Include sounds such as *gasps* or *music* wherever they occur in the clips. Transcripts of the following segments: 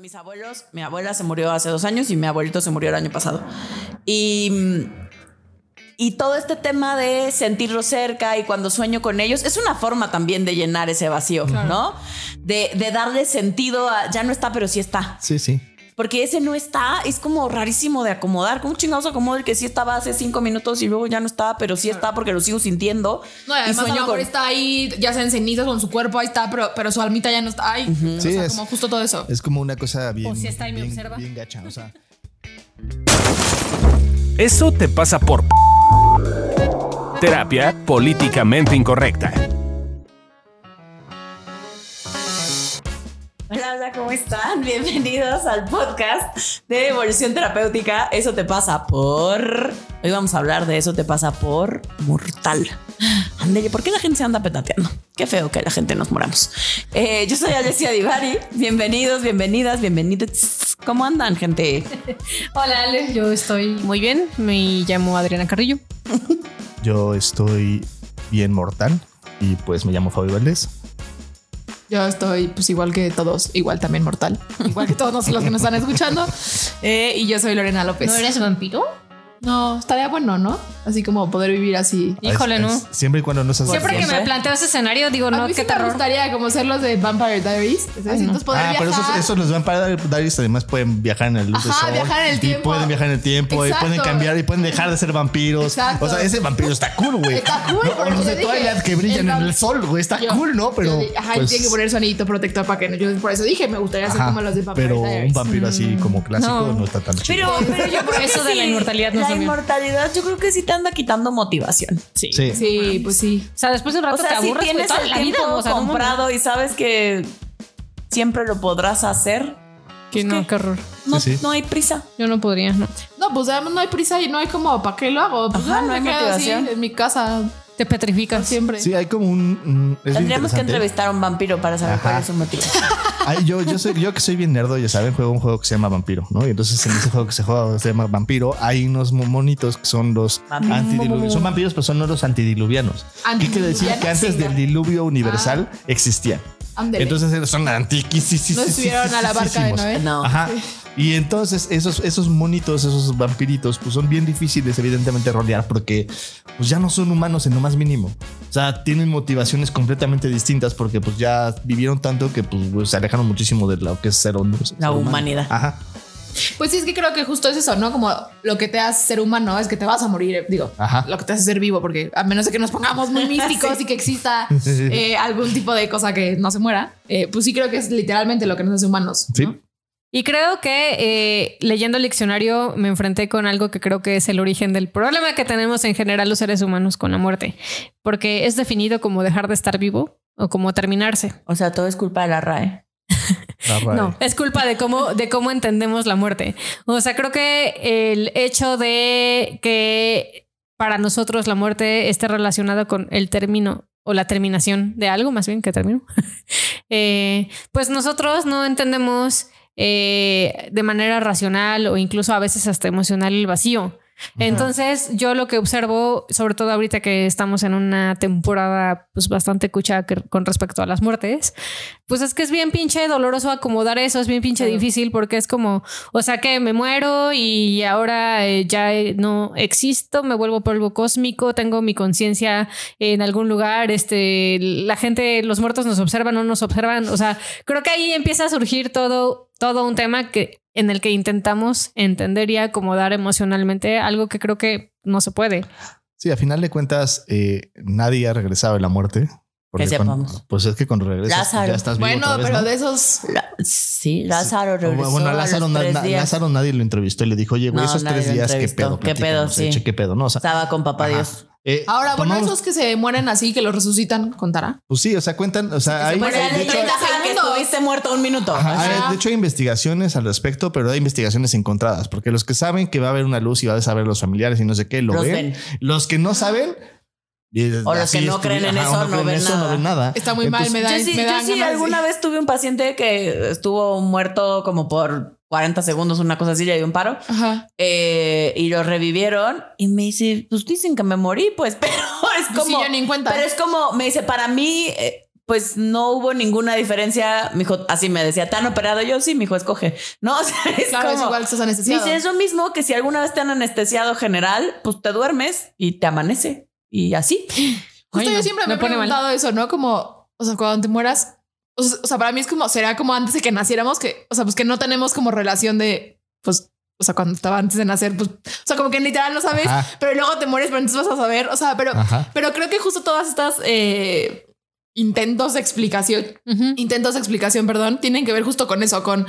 mis abuelos, mi abuela se murió hace dos años y mi abuelito se murió el año pasado. Y, y todo este tema de sentirlo cerca y cuando sueño con ellos es una forma también de llenar ese vacío, ¿no? De, de darle sentido a ya no está, pero sí está. Sí, sí. Porque ese no está, es como rarísimo de acomodar. ¿Cómo chingados acomodo el que sí estaba hace cinco minutos y luego ya no está, pero sí está porque lo sigo sintiendo? No, y además a lo sueño mejor con- está ahí, ya sea en cenizas o en su cuerpo, ahí está, pero, pero su almita ya no está ahí. O Sí, sea, es- como justo todo eso. Es como una cosa bien, O si está y me bien, observa. bien gacha. O sea, Eso te pasa por terapia políticamente incorrecta. Hola, ¿cómo están? *laughs* Bienvenidos al podcast de Evolución Terapéutica. Eso te pasa por. Hoy vamos a hablar de eso te pasa por mortal. Ándele, ¿por qué la gente se anda petateando? Qué feo que la gente nos moramos. Eh, yo soy Alessia Divari. Bienvenidos, bienvenidas, bienvenidos. ¿Cómo andan, gente? *laughs* Hola Ale, yo estoy muy bien. Me llamo Adriana Carrillo. yo estoy bien mortal y pues me llamo Fabio Valdés. Yo estoy, pues igual que todos, igual también mortal, igual que todos los que nos están escuchando. *laughs* Eh, y yo soy Lorena López. ¿No eres vampiro? No, estaría bueno, ¿no? Así como poder vivir así. Híjole, Es- no. es- siempre y cuando no seas Siempre que me planteo ese escenario, digo, a no, mí qué sí me terror. gustaría como ser los de Vampire Diaries. ¿sabes? Entonces poder Ah, pero esos, esos los Vampire Diaries además pueden viajar en el luz Ajá, sol. viajar en el y tiempo. pueden viajar en el tiempo y pueden cambiar y pueden dejar de ser vampiros. Exacto. O sea, ese vampiro está cool, güey. Está cool, No, porque los de Twilight que brillan el en el sol, güey. Está Yo- cool, ¿no? Pero. yo Ajá, y pues, tiene que poner su anillito protector para que no. Yo por eso dije, me gustaría ser como los de Vampire pero Diaries. un vampiro así como clásico no, No. está tan chido. Pero, pero yo creo que Eso de la inmortalidad no La inmortalidad, yo creo que sí te anda quitando motivación. Sí. sí. Sí, pues sí. O sea, después de un rato O sea, te aburres tienes toda el la vida. tiempo O sea, no mames. comprado y sabes que siempre lo podrás hacer, Que no, qué horror. no, Sí, sí. no hay prisa. Yo no podría, no. No, pues además no hay prisa y no hay como, ¿para qué lo hago? Pues Ajá, ya no hay quedo así motivación. en mi casa Te petrificas. siempre. Sí, hay como un. Tendríamos que entrevistar a un vampiro para saber Ajá. cuál es su motivo. Ay, yo, yo, soy, yo que soy bien nerdo, ya saben, juego un juego que se llama Vampiro, ¿no? Y entonces en ese juego que se juega se llama Vampiro, hay unos mo- monitos que son los Vampiros. antidiluvianos. Son vampiros, pero son no los antidiluvianos. ¿Qué quiere decir? Que antes sí. del diluvio universal existían. Ándele. Entonces son antiquísimos. no estuvieron a la barca de Noé. No. Ajá. Y entonces esos, esos monitos, esos vampiritos, pues son bien difíciles evidentemente rolear porque pues ya no son humanos en lo más mínimo. O sea, tienen motivaciones completamente distintas porque pues ya vivieron tanto que pues, pues, se alejaron muchísimo de lo que es ser, ser La humano. humanidad. Ajá. Pues sí, es que creo que justo es eso, ¿no? Como lo que te hace ser humano es que te vas a morir, eh, digo, Ajá. lo que te hace ser vivo, porque a menos de que nos pongamos muy *laughs* místicos y que exista *laughs* eh, algún tipo de cosa que no se muera, eh, pues sí creo que es literalmente lo que nos hace humanos. Sí. ¿no? Y creo que eh, leyendo el diccionario me enfrenté con algo que creo que es el origen del problema que tenemos en general los seres humanos con la muerte, porque es definido como dejar de estar vivo o como terminarse. O sea, todo es culpa de la RAE. La RAE. No, es culpa de cómo, de cómo entendemos la muerte. O sea, creo que el hecho de que para nosotros la muerte esté relacionada con el término o la terminación de algo, más bien que término, *laughs* eh, pues nosotros no entendemos eh, de manera racional o incluso a veces hasta emocional el vacío. Entonces, yo lo que observo, sobre todo ahorita que estamos en una temporada pues bastante cucha que- con respecto a las muertes, pues es que es bien pinche doloroso acomodar eso, es bien pinche Claro. difícil porque es como, o sea que me muero y ahora eh, ya eh, no existo, me vuelvo polvo cósmico, tengo mi conciencia en algún lugar, este, la gente, los muertos nos observan, no nos observan, o sea, creo que ahí empieza a surgir todo, todo un tema que en el que intentamos entender y acomodar emocionalmente algo que creo que no se puede. Sí, a final de cuentas, eh, nadie ha regresado de la muerte. Porque Que sepamos. pues es que cuando regresas Lázaro. ya estás vivo Bueno, otra vez, pero ¿no? de esos... La- sí, Lázaro Bueno, regresó Bueno, a Lázaro, los na- tres na- días. Lázaro nadie lo entrevistó y le dijo, oye, güey, No, esos tres días, ¿qué pedo? ¿Qué pedo? Sí. eche, ¿Qué pedo? No, o sea, Estaba con papá Ajá. Dios. Eh, Ahora, bueno, tomamos- esos que se mueren así, que los resucitan, ¿contará? Pues sí, o sea, cuentan, o sea, hay, Pues de hecho, que estuviste muerto un minuto. Ajá, hay- Ajá. de hecho, hay investigaciones al respecto, pero hay investigaciones encontradas, porque los que saben que va a haber una luz y va a saber los familiares y no sé qué, lo Los ven. ven. Los que no saben, y O los que no creen en ajá, eso, no ven eso, nada. no ven nada. Está muy mal, me da- Yo sí, me yo dan sí ganas de- alguna vez tuve un paciente que estuvo muerto como por 40 segundos, una cosa así, le dio un paro. Ajá. eh, y lo revivieron y me dice, pues dicen que me morí, pues, *laughs* pero es Pues sí, como... yo ni en cuenta. Pero es como, me dice, para mí, eh, pues no hubo ninguna diferencia. Mi hijo así me decía, ¿tan operado? Yo sí, mi hijo escoge. No, *laughs* o sea, es Claro, es como. igual estás anestesiado. Dice, es lo mismo que si alguna vez te han anestesiado general, pues te duermes y te amanece. Y así. *laughs* Justo Ay, yo no, siempre me, me he pone mal. preguntado eso, ¿no? Como, o sea, cuando te mueras, o sea, o sea, para mí es como, será como antes de que naciéramos, que, o sea, pues que no tenemos como relación de, pues, o sea, cuando estaba antes de nacer, pues, o sea, como que literal no sabes, Ajá. pero luego te mueres, pero entonces vas a saber, o sea, pero, Ajá. pero creo que justo todas estas eh, intentos de explicación, intentos de explicación, perdón, tienen que ver justo con eso, con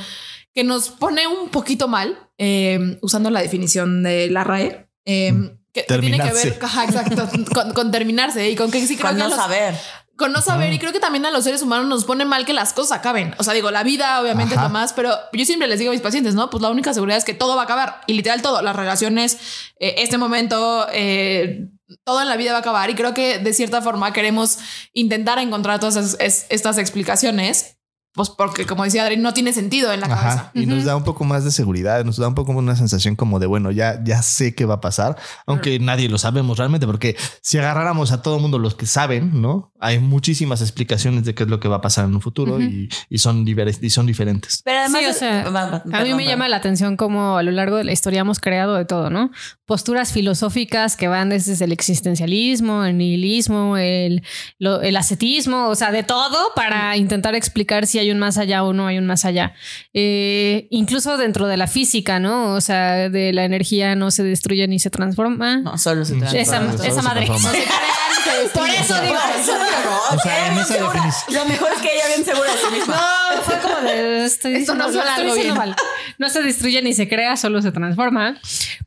que nos pone un poquito mal, eh, usando la definición de la RAE. eh, que, que tiene que ver, ajá, exacto, con, con terminarse y con que sí creo Con que no los- saber. Con no saber y creo que también a los seres humanos nos pone mal que las cosas acaben. O sea, digo, la vida obviamente Ajá. es lo más, pero yo siempre les digo a mis pacientes, ¿no? Pues la única seguridad es que todo va a acabar y literal todo, las relaciones, eh, este momento, eh, todo en la vida va a acabar y creo que de cierta forma queremos intentar encontrar todas esas- es- estas explicaciones, pues porque como decía Adri, no tiene sentido en la cabeza. Ajá. Y nos da un poco más de seguridad, nos da un poco una sensación como de, bueno, ya, ya sé qué va a pasar, aunque nadie lo sabemos realmente, porque si agarráramos a todo el mundo los que saben, ¿no? Hay muchísimas explicaciones de qué es lo que va a pasar en un futuro y, y son, y son diferentes. Pero además, Sí, o sea, Va, va, A mí me llama la atención cómo a lo largo de la historia hemos creado de todo, ¿no? Posturas filosóficas que van desde el existencialismo, el nihilismo, el, lo- el ascetismo, o sea, de todo para intentar explicar si hay un más allá o no hay un más allá. Eh, incluso dentro de la física, ¿no? O sea, de la energía no se destruye ni se transforma. No, solo se Mm, transforma. esa, Solo esa se madre. transforma. Por eso digo. Eso digo, O sea, en esa Lo mejor es que ella bien segura de sí misma. No, fue como de estoy Esto no suena lo estoy algo diciendo bien. mal. No se destruye ni se crea, solo se transforma.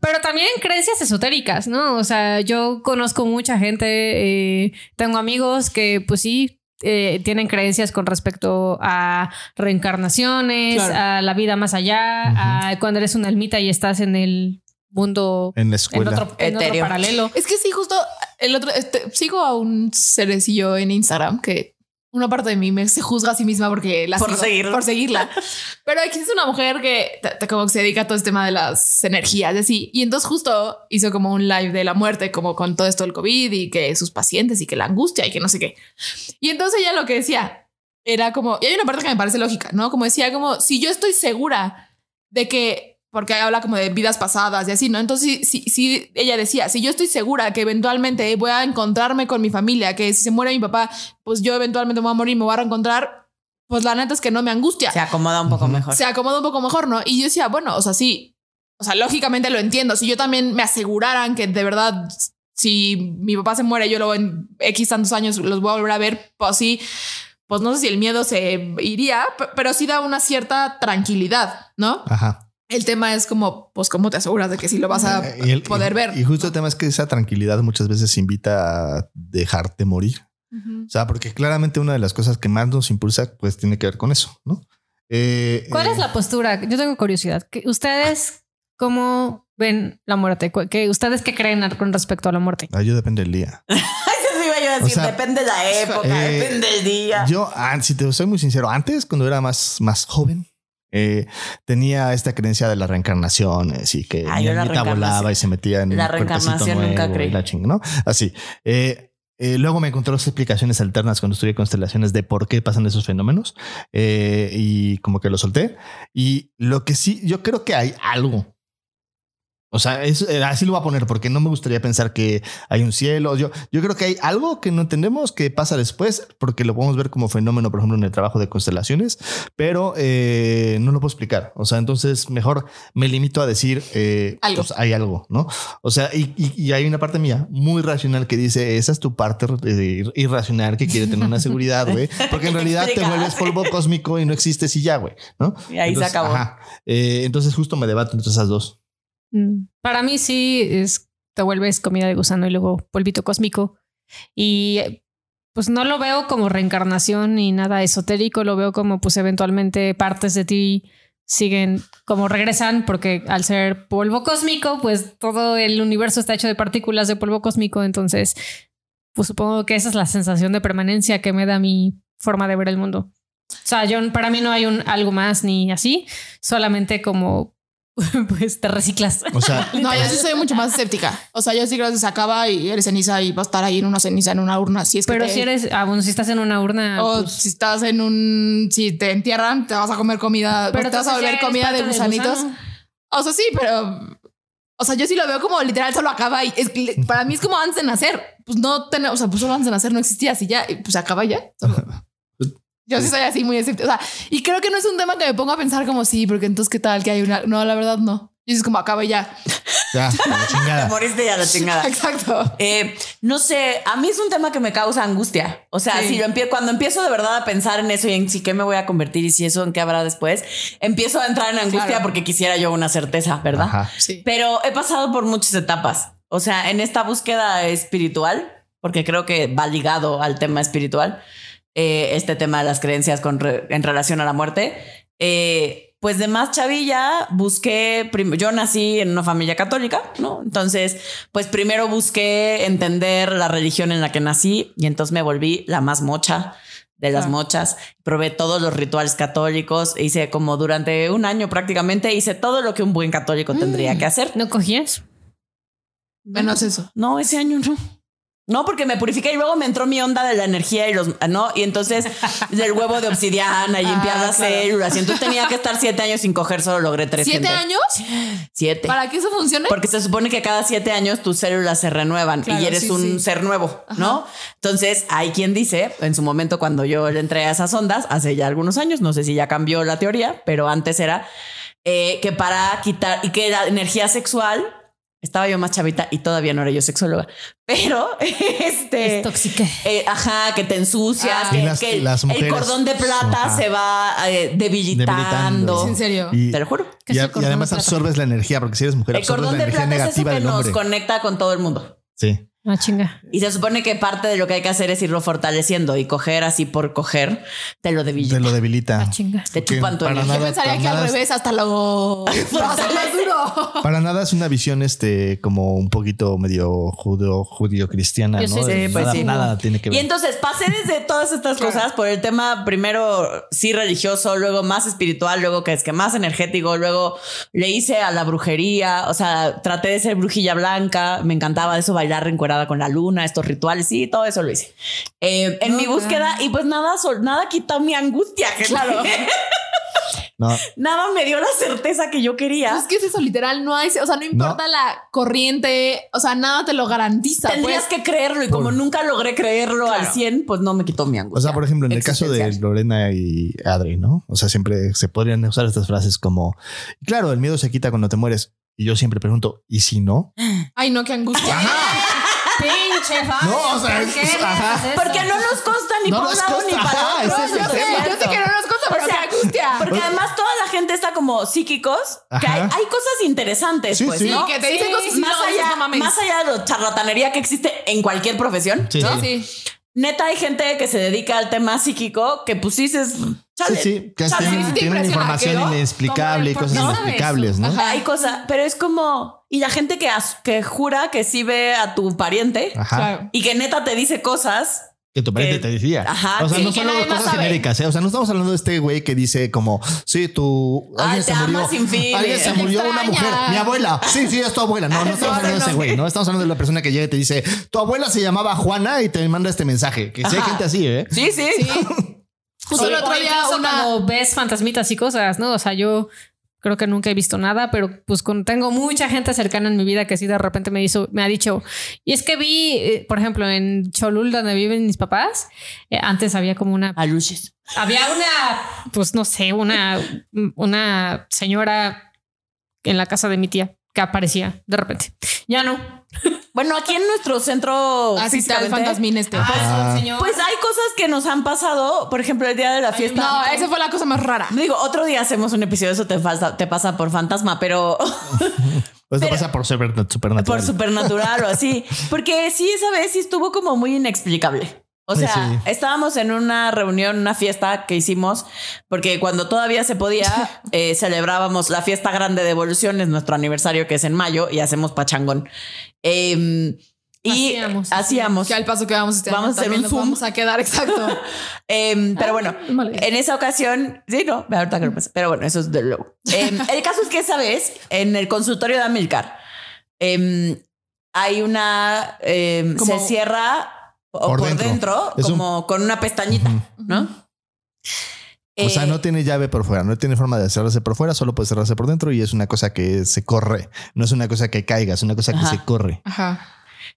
Pero también creencias esotéricas, ¿no? O sea, yo conozco mucha gente, eh, tengo amigos que, pues sí. Eh, tienen creencias con respecto a reencarnaciones, Claro. a la vida más allá, a cuando eres una almita y estás en el mundo En la en escuela. otro, en otro paralelo. Es que sí, justo el otro, este, sigo a un cerecillo en Instagram que una parte de mí me se juzga a sí misma porque la Por sigo, seguirla. por seguirla. *laughs* Pero existe una mujer que te- te- como que se dedica a todo este tema de las energías así. Y entonces justo hizo como un live de la muerte, como con todo esto del COVID y que sus pacientes y que la angustia y que no sé qué. Y entonces ella lo que decía era como, y hay una parte que me parece lógica, ¿no? Como decía, como si yo estoy segura de que, porque habla como de vidas pasadas y así, ¿no? Entonces, si, si ella decía, si yo estoy segura que eventualmente voy a encontrarme con mi familia, que si se muere mi papá, pues yo eventualmente me voy a morir y me voy a reencontrar, pues la neta es que no me angustia. Se acomoda un poco mejor. Se acomoda un poco mejor, ¿no? Y yo decía, bueno, o sea, sí, o sea, lógicamente lo entiendo. Si yo también me aseguraran que de verdad, si mi papá se muere, yo luego en X tantos años los voy a volver a ver, pues sí, pues no sé si el miedo se iría, pero sí da una cierta tranquilidad, ¿no? Ajá. El tema es como, pues, ¿cómo te aseguras de que sí lo vas a Eh, y el- poder y- ver? Y justo el tema es que esa tranquilidad muchas veces invita a dejarte morir. O sea, porque claramente una de las cosas que más nos impulsa, pues tiene que ver con eso, ¿no? Eh, ¿Cuál eh, es la postura? Yo tengo curiosidad. ¿Qué- ¿Ustedes cómo ven la muerte? ¿Cu- qué- ¿Ustedes qué creen con respecto a la muerte? ah, yo depende del día. *laughs* Eso sí iba yo a decir, O sea, depende de la *laughs* época, eh, depende del día. Yo, ah, si te soy muy sincero, antes, cuando era más, más joven, eh, tenía esta creencia de la reencarnación, así que Ah, mi la volaba y se metía en la reencarnación nunca nuevo y creí. La chinga, ¿no? Así. Eh, eh, luego me encontré otras explicaciones alternas cuando estudié constelaciones de por qué pasan esos fenómenos eh, y como que lo solté. Y lo que sí, yo creo que hay algo. O sea, es- eh, así lo voy a poner porque no me gustaría pensar que hay un cielo. Yo, yo creo que hay algo que no entendemos que pasa después porque lo podemos ver como fenómeno, por ejemplo, en el trabajo de constelaciones, pero eh, no lo puedo explicar. O sea, entonces mejor me limito a decir eh, Algo. pues, hay algo, ¿no? O sea, y, y- y hay una parte mía muy racional que dice esa es tu parte eh, irracional que quiere tener una seguridad, güey, *laughs* porque en realidad te vuelves polvo cósmico y no existes y ya, güey, ¿no? Y ahí se acabó. Eh, entonces justo me debato entre esas dos. Mm, Para mí sí es te vuelves comida de gusano y luego polvito cósmico. Y eh, pues no lo veo como reencarnación ni nada esotérico, lo veo como pues eventualmente partes de ti siguen como regresan porque al ser polvo cósmico pues todo el universo está hecho de partículas de polvo cósmico. Entonces pues supongo que esa es la sensación de permanencia que me da mi forma de ver el mundo. O sea, yo para mí no hay un algo más ni así, solamente como *laughs* pues te reciclas. O sea, *laughs* No, yo sí soy mucho más escéptica. O sea, yo sí creo que se acaba y eres ceniza y va a estar ahí en una ceniza, en una urna. Si es que Pero te- si eres, ah, bueno, si estás en una urna, O pues, si estás en un. Si te entierran, te vas a comer comida. Pero te vas a volver comida de gusanitos. o sea, sí, pero. O sea, yo sí lo veo como literal solo acaba y es que para mí es como antes de nacer. Pues no tenemos, o sea, pues solo antes de nacer no existía así ya, y pues acaba ya. *laughs* Yo sí soy así muy escéptica. O sea, y creo que no es un tema que me ponga a pensar como sí, porque entonces qué tal que hay una. No, la verdad no. Y es como acaba y ya. ya, la Te chingada. moriste ya la chingada. *laughs* Exacto. Eh, no sé, a mí es un tema que me causa angustia. O sea, Sí. si lo empie- cuando empiezo de verdad a pensar en eso y en si qué me voy a convertir y si eso en qué habrá después, empiezo a entrar en angustia Claro. porque quisiera yo una certeza, ¿verdad? Ajá. Sí. Pero he pasado por muchas etapas. O sea, en esta búsqueda espiritual, porque creo que va ligado al tema espiritual, eh, este tema de las creencias con re- en relación a la muerte. eh, pues de más chavilla busqué, yo nací en una familia católica, ¿no? Entonces, pues primero busqué entender la religión en la que nací y entonces me volví la más mocha de las Ah. mochas. Probé todos los rituales católicos, hice como durante un año prácticamente, hice todo lo que un buen católico tendría que hacer. ¿no cogías? Menos eso. No, ese año no. No, porque me purifiqué y luego me entró mi onda de la energía y los, ¿no? Y entonces del huevo de obsidiana y limpiar Ah, las claro. células. Y entonces tenía que estar siete años sin coger, solo logré tres. ¿Siete gente. años? Siete. ¿Para que eso funcione? Porque se supone que cada siete años tus células se renuevan Claro, y eres sí, un sí. ser nuevo, ¿no? Entonces hay quien dice, en su momento cuando yo le entré a esas ondas, hace ya algunos años, no sé si ya cambió la teoría, pero antes era eh, que para quitar y que la energía sexual, estaba yo más chavita y todavía no era yo sexóloga, pero *laughs* este... Es tóxica. eh, ajá, que te ensucias, Ah. que, las- que las el cordón de plata Ajá. se va eh, debilitando. Debilitando. ¿Es en serio? Y, Te lo juro. ¿Qué y, cordón además de absorbes la energía, porque si eres mujer, El absorbes cordón la de energía plata es eso negativa que del nos hombre. conecta con todo el mundo. Sí. Ah, chinga. Y se supone que parte de lo que hay que hacer es irlo fortaleciendo y coger así por coger, te lo debilita. Te lo debilita. Ah, chinga. Te Porque chupan tu. Yo pensaría para que al nada- revés hasta lo. *laughs* duro. Para nada es una visión este como un poquito medio judío, judío cristiana, Yo ¿no? sí, sí, pues nada, sí. nada tiene que ver. Y entonces pasé desde todas estas cosas por el tema primero sí religioso, luego más espiritual, luego que es que más energético, luego le hice a la brujería, o sea, traté de ser brujilla blanca, me encantaba eso, bailar encuerada con la luna, estos rituales, sí, todo eso lo hice. Eh, en mi búsqueda y pues nada, sol- nada quitó mi angustia. Claro. *laughs* No, nada me dio la certeza que yo quería. Pues es que es eso, literal, no hay, o sea, no importa la corriente, o sea, nada te lo garantiza. Tendrías pues. que creerlo y como Por- nunca logré creerlo al 100, pues no me quitó mi angustia. o sea, por ejemplo, en el caso de. Lorena y Adri, ¿no? O sea, siempre se podrían usar estas frases como, claro, el miedo se quita cuando te mueres. Y yo siempre pregunto, ¿y si no? *gasps* Ay, no, qué angustia. *laughs* Pinche fan. No, o sea, ¿Por qué ajá. Porque no nos consta ni No por nos un lado ni para ajá, otro. ese es yo sé, tema. yo sé que no nos consta, pero O sea, qué angustia. Porque además toda la gente está como psíquicos, que hay, cosas interesantes, Sí, pues, sí. ¿no? Sí, que te dicen cosas más, no, allá, no más allá de la charlatanería que existe en cualquier profesión. Sí, ¿no? sí. Neta, hay gente que se dedica al tema psíquico que pues dices, chale, Sí, sí, que chale. tienen, tienen información ¿no? inexplicable y cosas inexplicables, ¿no? Ajá. Hay cosas, pero es como, y la gente que, as- que jura que sí ve a tu pariente Ajá. Y que neta te dice cosas. Que tu pariente Que- te decía. Ajá, o sea, sí, no que solo cosas sabe. genéricas, ¿eh? O sea, no estamos hablando de este güey que dice como, sí, tú, Ay, alguien te se murió. Alguien se murió una extraña. mujer. Mi abuela. Sí, sí, es tu abuela. No, no *laughs* estamos hablando de ese güey, no estamos hablando de la persona que llega y te dice, tu abuela se llamaba Juana y te manda este mensaje. Que sí hay gente así, ¿eh? Sí, sí. Sí. *laughs* Justo el otro día una. cuando ves fantasmitas y cosas, ¿no? O sea, yo creo que nunca he visto nada, pero pues con, tengo mucha gente cercana en mi vida que sí de repente me hizo, me ha dicho, y es que vi, eh, por ejemplo, en Cholul, donde viven mis papás, eh, antes había como una, Aluches. había una, pues no sé, una, una señora en la casa de mi tía que aparecía de repente. Ya no. Bueno, aquí en nuestro centro Así está el fantasmín este. Ah. señor. Pues hay cosas que nos han pasado, por ejemplo, el día de la fiesta. No, esa fue la cosa más rara. Digo, otro día hacemos un episodio, eso te pasa, te pasa por fantasma, pero *laughs* Pues Pero- pasa por super- supernatural. por supernatural o así. Porque sí, esa vez sí estuvo como muy inexplicable. O sea, sí. estábamos en una reunión, una fiesta que hicimos, porque cuando todavía se podía, *laughs* eh, celebrábamos la fiesta grande de evolución, es nuestro aniversario que es en mayo y hacemos pachangón. Em, Y Hacíamos. hacíamos. Que al paso que vamos este Vamos año a hacer un nos Zoom. vamos a quedar exacto. *laughs* Em, pero bueno, vale. en esa ocasión, sí, no, ahorita que lo pasa. Pero bueno, eso es de luego. Em, el caso es que esa vez, en el consultorio de Amilcar, hay una, se cierra o Por por, dentro. dentro, Es un- como con una pestañita, ¿no? O sea, Eh, no tiene llave por fuera, no tiene forma de cerrarse por fuera, solo puede cerrarse por dentro y es una cosa que se corre. No es una cosa que caiga, es una cosa que Ajá. se corre. Ajá.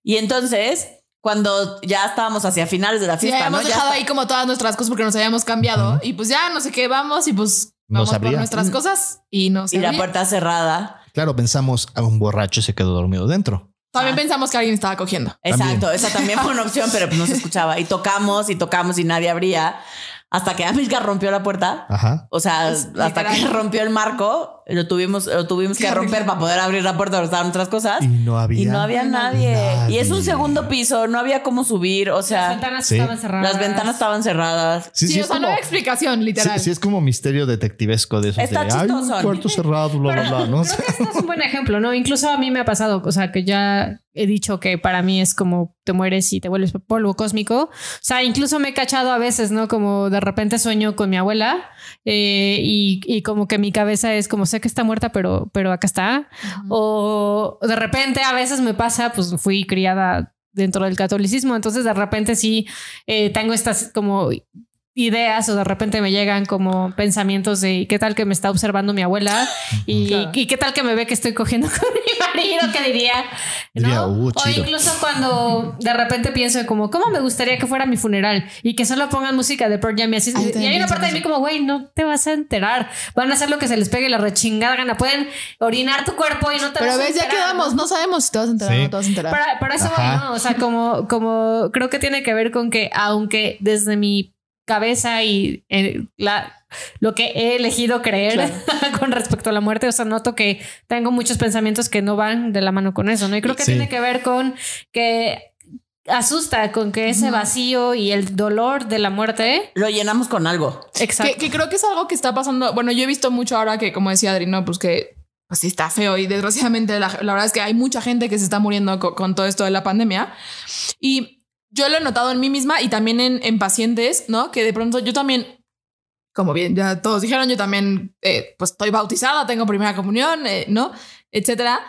Y entonces, cuando ya estábamos hacia finales de la Sí, fiesta, habíamos ¿no? Ya dejado está- ahí como todas nuestras cosas porque nos habíamos cambiado y pues ya no sé qué vamos y pues Nos vamos por abría. nuestras cosas y nos y la puerta cerrada. Claro, pensamos a un borracho se quedó dormido dentro. También Ah. pensamos que alguien estaba cogiendo. Exacto, esa también fue una opción, pero pues no se escuchaba. Y tocamos y tocamos y nadie abría. Hasta que Amilcar rompió la puerta. Ajá. O sea, hasta que rompió el marco, lo tuvimos, lo tuvimos que romper para poder abrir la puerta donde estaban nuestras cosas. Y no había. Y no había nadie. nadie. Y es un segundo piso, no había cómo subir. O Las sea, ventanas Sí. estaban cerradas. las ventanas estaban cerradas. Sí, Sí, sí, o es sea, como, no hay explicación, literal. sí, sí es como misterio detectivesco de esos Está de "Ay, un chistoso. cuarto cerrado, bla, bla, bla, ¿no? Creo que este es un buen ejemplo, ¿no? Incluso a mí me ha pasado, o sea, que ya he dicho que para mí es como te mueres y te vuelves polvo cósmico. O sea, incluso me he cachado a veces, ¿no? Como de repente sueño con mi abuela eh, y, y como que mi cabeza es como sé que está muerta, pero, pero acá está. O de repente a veces me pasa, pues fui criada dentro del catolicismo, entonces de repente sí eh, tengo estas como ideas o de repente me llegan como pensamientos de qué tal que me está observando mi abuela y, Claro. y qué tal que me ve que estoy cogiendo *laughs* con mi marido, ¿qué diría? Diría, ¿No? "Uh, o chido". incluso cuando de repente pienso como, ¿cómo me gustaría que fuera mi funeral? Y que solo pongan música de Pearl Jam y así. Ay, y hay una parte de mí como, güey, no te vas a enterar. Van a hacer lo que se les pegue la rechingada gana. Pueden orinar tu cuerpo y no te Pero vas a ves, ya enterar, quedamos, no sabemos si te vas a enterar o Sí. no te vas a enterar. Pero, pero eso voy. ¿no? O sea, como, como creo que tiene que ver con que, aunque desde mi cabeza y eh, la, lo que he elegido creer *laughs* con respecto a la muerte, o sea, noto que tengo muchos pensamientos que no van de la mano con eso, ¿no? Y creo que Sí. tiene que ver con que asusta con que ese vacío y el dolor de la muerte. Lo llenamos con algo. Exacto. Que, que creo que es algo que está pasando. Bueno, yo he visto mucho ahora que, como decía Adri, no, pues que pues sí está feo y desgraciadamente la, la verdad es que hay mucha gente que se está muriendo co- con, todo esto de la pandemia. Y yo lo he notado en mí misma y también en, en pacientes, ¿no? Que de pronto yo también, como bien ya todos dijeron, yo también eh, pues estoy bautizada, tengo primera comunión, eh, ¿no? Etcétera.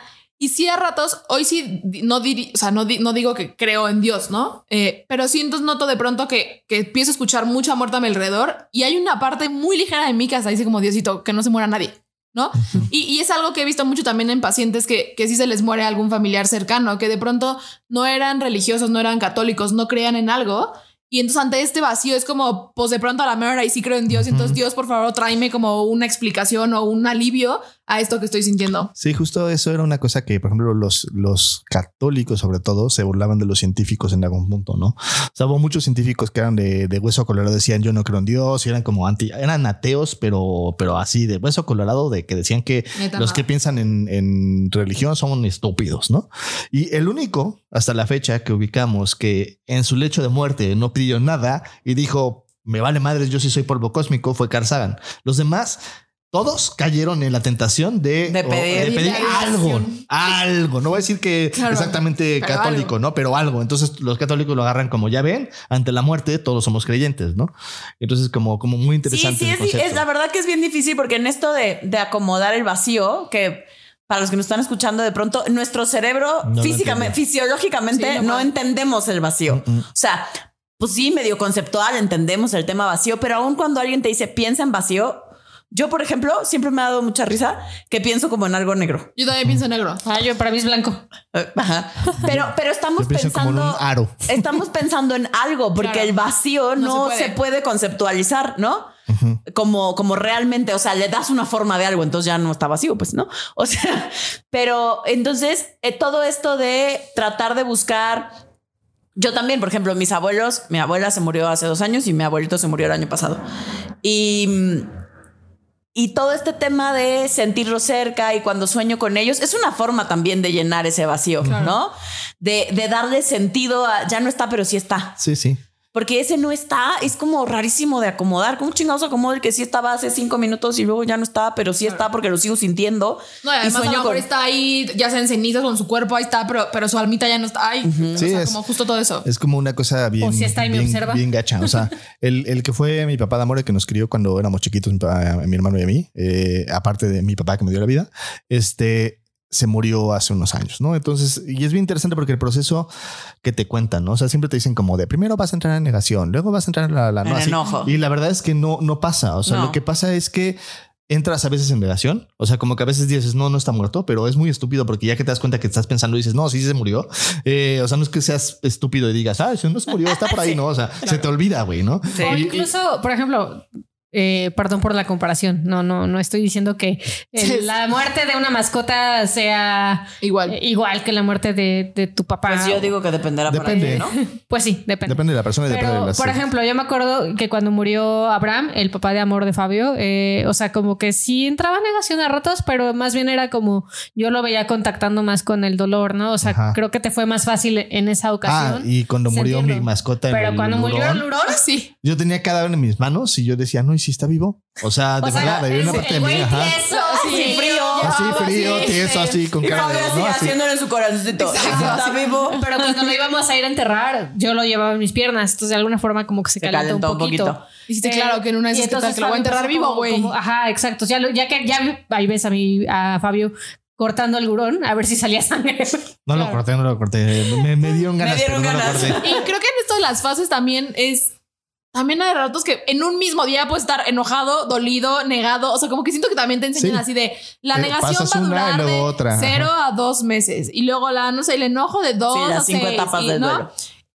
Y sí a ratos, hoy sí no, diri- o sea, no, di- no digo que creo en Dios, ¿no? Eh, pero sí entonces noto de pronto que, que empiezo a escuchar mucha muerte a mi alrededor y hay una parte muy ligera de mí que hasta dice como Diosito, que no se muera nadie, ¿no? Y, y es algo que he visto mucho también en pacientes que, que sí se les muere algún familiar cercano, que de pronto no eran religiosos, no eran católicos, no creían en algo. Y entonces ante este vacío es como, pues de pronto a la mejor ahí sí creo en Dios. Y entonces Dios, por favor, tráeme como una explicación o un alivio a esto que estoy sintiendo. Sí, justo eso era una cosa que, por ejemplo, los, los católicos, sobre todo, se burlaban de los científicos en algún punto, ¿no? O sea, hubo muchos científicos que eran de, de hueso colorado, decían yo no creo en Dios, y eran como anti, eran ateos, pero, pero así de hueso colorado, de que decían que Neta, los no. que piensan en, en religión son estúpidos, ¿no? Y el único, hasta la fecha, que ubicamos que en su lecho de muerte no pidió nada y dijo, me vale madres, yo sí soy polvo cósmico, fue Carl Sagan. Los demás, todos cayeron en la tentación de, pedir. de pedir De algo, algo. No voy a decir que Claro, exactamente católico, algo. ¿no? Pero algo. Entonces los católicos lo agarran como ya ven, ante la muerte todos somos creyentes, ¿no? Entonces como, como muy Sí, interesante. sí, el es, concepto. es la verdad que es bien difícil porque en esto de, de acomodar el vacío, que para los que nos están escuchando de pronto, nuestro cerebro No físicamente, fisiológicamente, Sí, no entendemos el vacío. Mm, mm. O sea, pues sí, medio conceptual, entendemos el tema vacío, pero aún cuando alguien te dice piensa en vacío, yo, por ejemplo, siempre me ha dado mucha risa que pienso como en algo negro. Yo también pienso en negro. Ah, yo para mí es blanco. Ajá. Pero, pero estamos Yo pienso como en pensando. un aro. Estamos pensando en algo, porque Claro. el vacío no, No se se, puede. puede. conceptualizar, ¿no? Como, como realmente, o sea, le das una forma de algo, entonces ya no está vacío, pues, ¿no? O sea, pero entonces eh, todo esto de tratar de buscar. Yo también, por ejemplo, mis abuelos, mi abuela se murió hace dos años y mi abuelito se murió el año pasado. Y, mm, y todo este tema de sentirlo cerca y cuando sueño con ellos es una forma también de llenar ese vacío, ¿no? De, de darle sentido a ya no está, pero sí está. Sí, sí. Porque ese no está, es como rarísimo de acomodar. ¿Cómo chingados acomodo el que sí estaba hace cinco minutos y luego ya no está, pero sí está porque lo sigo sintiendo? No, y además a lo sueño mejor con- está ahí, ya sea en cenizas en su cuerpo, ahí está, pero, pero su almita ya no está ahí. O Sí, sea, es- como justo todo eso. Es como una cosa bien, O si está y me bien, observa. bien gacha. O sea, *laughs* el, el que fue mi papá de amor, el que nos crió cuando éramos chiquitos, mi, papá, mi hermano y a mí, eh, aparte de mi papá que me dio la vida, este se murió hace unos años, ¿no? Entonces, y es bien interesante porque el proceso que te cuentan, ¿no? O sea, siempre te dicen como de primero vas a entrar en negación, luego vas a entrar en la, la En así. enojo. Y la verdad es que no, no pasa. O sea, No. lo que pasa es que entras a veces en negación. O sea, como que a veces dices, no, no está muerto, pero es muy estúpido porque ya que te das cuenta que estás pensando, dices, no, sí se murió. Eh, o sea, no es que seas estúpido y digas, ah, si no se murió, está por ahí, *laughs* no. O sea, se te olvida, güey, ¿no? Sí. O incluso, por ejemplo, eh, perdón por la comparación. No, no, no estoy diciendo que la muerte de una mascota sea Igual. eh, igual que la muerte de, de tu papá. Pues yo digo que dependerá por ahí, Depende. ¿no? *laughs* Pues sí, depende. Depende de la persona y depende de las por ejemplo, yo me acuerdo que cuando murió Abraham, el papá de amor de Fabio, eh, o sea, como que sí entraba en negación a ratos, pero más bien era como yo lo veía contactando más con el dolor, ¿no? O sea, Ajá. creo que te fue más fácil en esa Ah, ocasión. y cuando murió sentirlo. mi mascota, en pero el cuando murió el hurón, Sí. yo tenía cadáver en mis manos y yo decía, no, ¿y si está vivo? O sea, de o sea, verdad, había una parte de mí, ajá. tieso, Sí, así, frío. Así algo frío, así, tieso, sí. así, con Y cara de. así ¿no? Así. haciéndolo en su corazoncito. Está vivo. Pero cuando lo íbamos a ir a enterrar, yo lo llevaba en mis piernas. Entonces, de alguna forma, como que se, Se calentó, calentó un un poquito. claro, que en una de esas, ¿qué tal entonces que lo voy a enterrar vivo, güey? Ajá, exacto. Ya, lo- ya que ya ahí ves a mi a Fabio cortando el hurón a ver si salía sangre. *laughs* No lo corté, no lo corté. Me, me dieron ganas, dieron pero no ganas. lo corté. Y creo que en esto de las fases también es. También hay ratos que en un mismo día puedes estar enojado, dolido, negado. O sea, como que siento que también te enseñan Sí. así de la Eh, negación va a durar de otra, ajá. cero a dos meses. Y luego la, no sé, el enojo de dos Sí, a cinco seis, etapas y, del ¿no? duelo.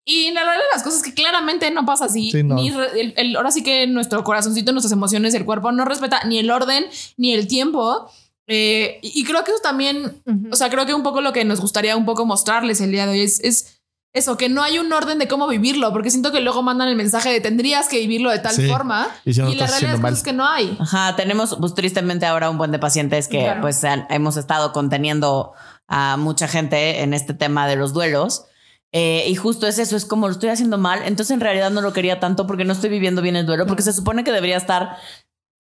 Y en la realidad las cosas que claramente no pasa así. Sí, no. Ni el- el- ahora sí que nuestro corazoncito, nuestras emociones, el cuerpo no respeta ni el orden ni el tiempo. Eh, y, y creo que eso también, o sea, creo que un poco lo que nos gustaría un poco mostrarles el día de hoy es, es eso, que no hay un orden de cómo vivirlo, porque siento que luego mandan el mensaje de tendrías que vivirlo de tal Sí. forma. Y si no lo la realidad es que no hay. Ajá, tenemos pues tristemente ahora un buen de pacientes que Claro. pues han- hemos estado conteniendo a mucha gente en este tema de los duelos. Eh, y justo es eso, es como lo estoy haciendo mal, entonces en realidad no lo quería tanto porque no estoy viviendo bien el duelo, porque se supone que debería estar,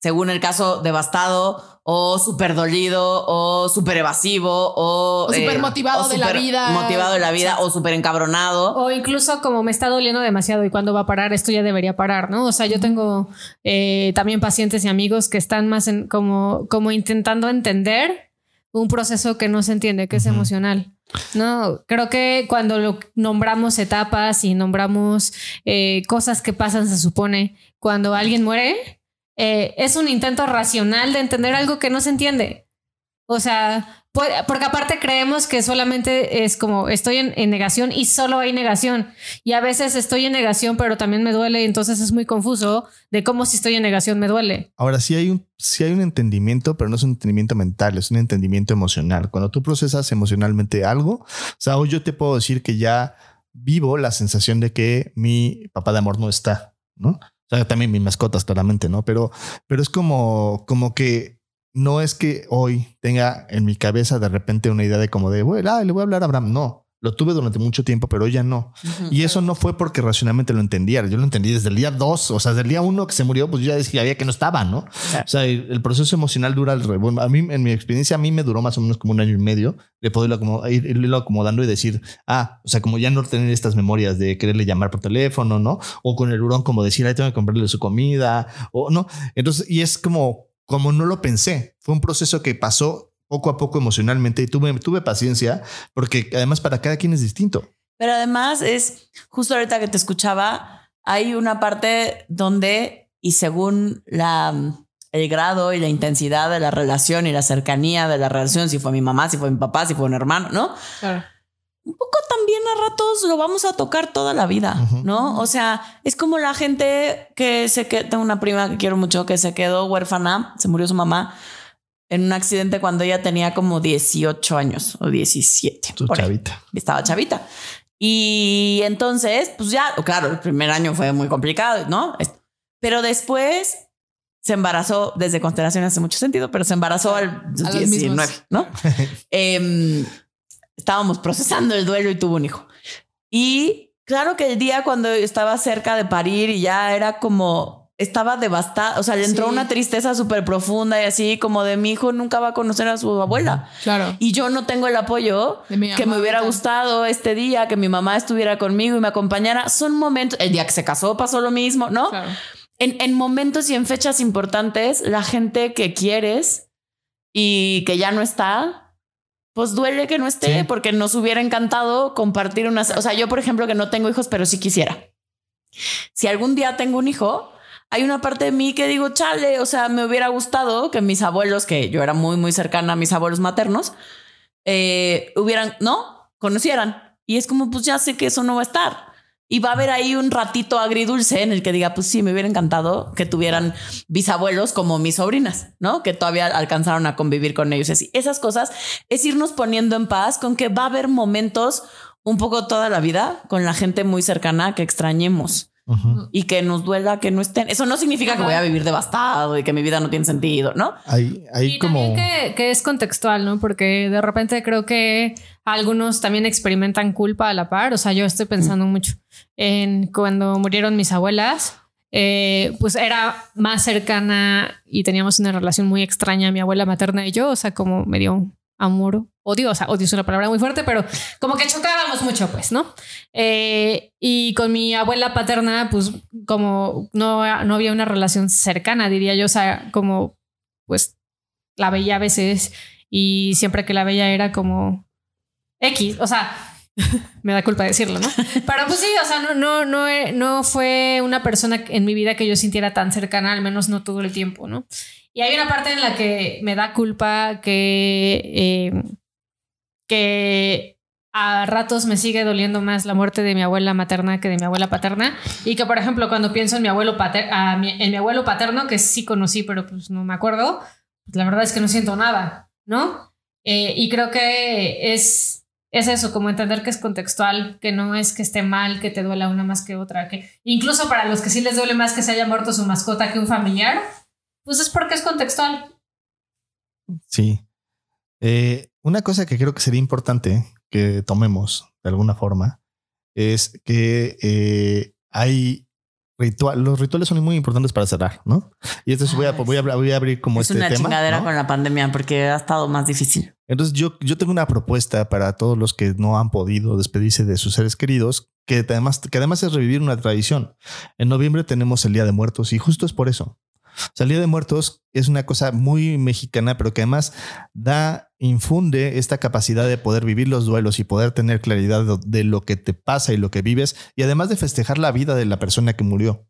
según el caso, devastado o súper dolido o súper evasivo o, O súper motivado de la vida. Motivado de la vida o súper encabronado. O incluso como me está doliendo demasiado y cuándo va a parar, esto ya debería parar, ¿no? O sea, yo tengo eh, también pacientes y amigos que están más en, como, como intentando entender un proceso que no se entiende, que es emocional. No, creo que cuando lo nombramos etapas y nombramos eh, cosas que pasan, se supone, cuando alguien muere, eh, es un intento racional de entender algo que no se entiende. O sea, porque aparte creemos que solamente es como estoy en, en negación y solo hay negación. Y a veces estoy en negación, pero también me duele. Entonces es muy confuso de cómo si estoy en negación me duele. Ahora sí hay un, sí hay un entendimiento, pero no es un entendimiento mental, es un entendimiento emocional. Cuando tú procesas emocionalmente algo, o sea, hoy yo te puedo decir que ya vivo la sensación de que mi papá de amor no está, ¿no? También mis mascotas, claramente, ¿no? Pero, pero es como, como que no es que hoy tenga en mi cabeza de repente una idea de como de, bueno, ah, le voy a hablar a Abraham. No, lo tuve durante mucho tiempo, pero ya no. Y eso no fue porque racionalmente lo entendiera. Yo lo entendí desde el día dos, o sea, desde el día uno que se murió, pues yo ya decía había que no estaba, ¿no? O sea, el, el proceso emocional dura al bueno, A mí, en mi experiencia, a mí me duró más o menos como un año y medio de poderlo acomo- ir- irlo acomodando y decir, ah, o sea, como ya no tener estas memorias de quererle llamar por teléfono, ¿no? O con el hurón, como decir, ahí tengo que comprarle su comida, o no. Entonces, y es como, como no lo pensé. Fue un proceso que pasó poco a poco emocionalmente y tuve, tuve paciencia porque además para cada quien es distinto. Pero además es, justo ahorita que te escuchaba, hay una parte donde, y según la, el grado y la intensidad de la relación y la cercanía de la relación, si fue mi mamá, si fue mi papá, si fue un hermano, ¿no? un poco también a ratos lo vamos a tocar toda la vida. ¿no? O sea, es como la gente que se quedó, tengo una prima que quiero mucho que se quedó huérfana, se murió su mamá en un accidente cuando ella tenía como 18 años o 17. Su por ahí. chavita. Estaba chavita. Y entonces, pues ya, claro, el primer año fue muy complicado, ¿no? Pero después se embarazó, desde constelación hace mucho sentido, pero se embarazó al los 19, mismos. ¿no? *laughs* Em, estábamos procesando el duelo y tuvo un hijo. Y claro que el día cuando estaba cerca de parir y ya era como estaba devastada, o sea, le entró Sí. una tristeza súper profunda y así como de mi hijo nunca va a conocer a su abuela. Claro. Y yo no tengo el apoyo que me hubiera ahorita. gustado este día, que mi mamá estuviera conmigo y me acompañara. Son momentos, el día que se casó pasó lo mismo, ¿no? Claro. En, en momentos y en fechas importantes, la gente que quieres y que ya no está, pues duele que no esté, Sí. porque nos hubiera encantado compartir una... O sea, yo, por ejemplo, que no tengo hijos, pero sí quisiera. Si algún día tengo un hijo, hay una parte de mí que digo, chale, o sea, me hubiera gustado que mis abuelos, que yo era muy, muy cercana a mis abuelos maternos, eh, hubieran, ¿no? Conocieran. Y es como, pues ya sé que eso no va a estar. Y va a haber ahí un ratito agridulce en el que diga, pues sí, me hubiera encantado que tuvieran bisabuelos como mis sobrinas, ¿no? Que todavía alcanzaron a convivir con ellos. Así, esas cosas es irnos poniendo en paz con que va a haber momentos un poco toda la vida con la gente muy cercana que extrañemos Ujú. y que nos duela que no estén. Eso no significa que voy a vivir devastado y que mi vida no tiene sentido, ¿no? Hay, hay Y como. también que, que es contextual, ¿no? Porque de repente creo que algunos también experimentan culpa a la par. O sea, yo estoy pensando mucho en cuando murieron mis abuelas. eh, pues era más cercana y teníamos una relación muy extraña mi abuela materna y yo, o sea, como medio amor, odio, o sea, odio es una palabra muy fuerte, pero como que chocábamos mucho, pues, ¿no? Eh, y con mi abuela paterna, pues como no, no había una relación cercana, diría yo, o sea, como pues la veía a veces y siempre que la veía era como X, o sea, *laughs* me da culpa decirlo, ¿no? *laughs* Pero pues sí, o sea, no, no, no, no fue una persona en mi vida que yo sintiera tan cercana, al menos no todo el tiempo, ¿no? Y hay una parte en la que me da culpa que, eh, que a ratos me sigue doliendo más la muerte de mi abuela materna que de mi abuela paterna. Y que, por ejemplo, cuando pienso en mi abuelo, pater a mi- en mi abuelo paterno, que sí conocí, pero pues no me acuerdo, pues la verdad es que no siento nada, ¿no? Eh, y creo que es, es eso, como entender que es contextual, que no es que esté mal, que te duela una más que otra, que incluso para los que sí les duele más que se haya muerto su mascota que un familiar, pues es porque es contextual. Sí. Eh, una cosa que creo que sería importante que tomemos de alguna forma es que eh, hay ritual, los rituales son muy importantes para cerrar, ¿no? Y entonces voy, a, Ay, voy, a, voy a abrir como es este una tema. chingadera ¿no? con la pandemia porque ha estado más difícil. Entonces yo, yo tengo una propuesta para todos los que no han podido despedirse de sus seres queridos, que además, que además es revivir una tradición. En noviembre tenemos el Día de Muertos y justo es por eso. O sea, el Día de Muertos es una cosa muy mexicana, pero que además da, infunde esta capacidad de poder vivir los duelos y poder tener claridad de, de lo que te pasa y lo que vives, y además de festejar la vida de la persona que murió.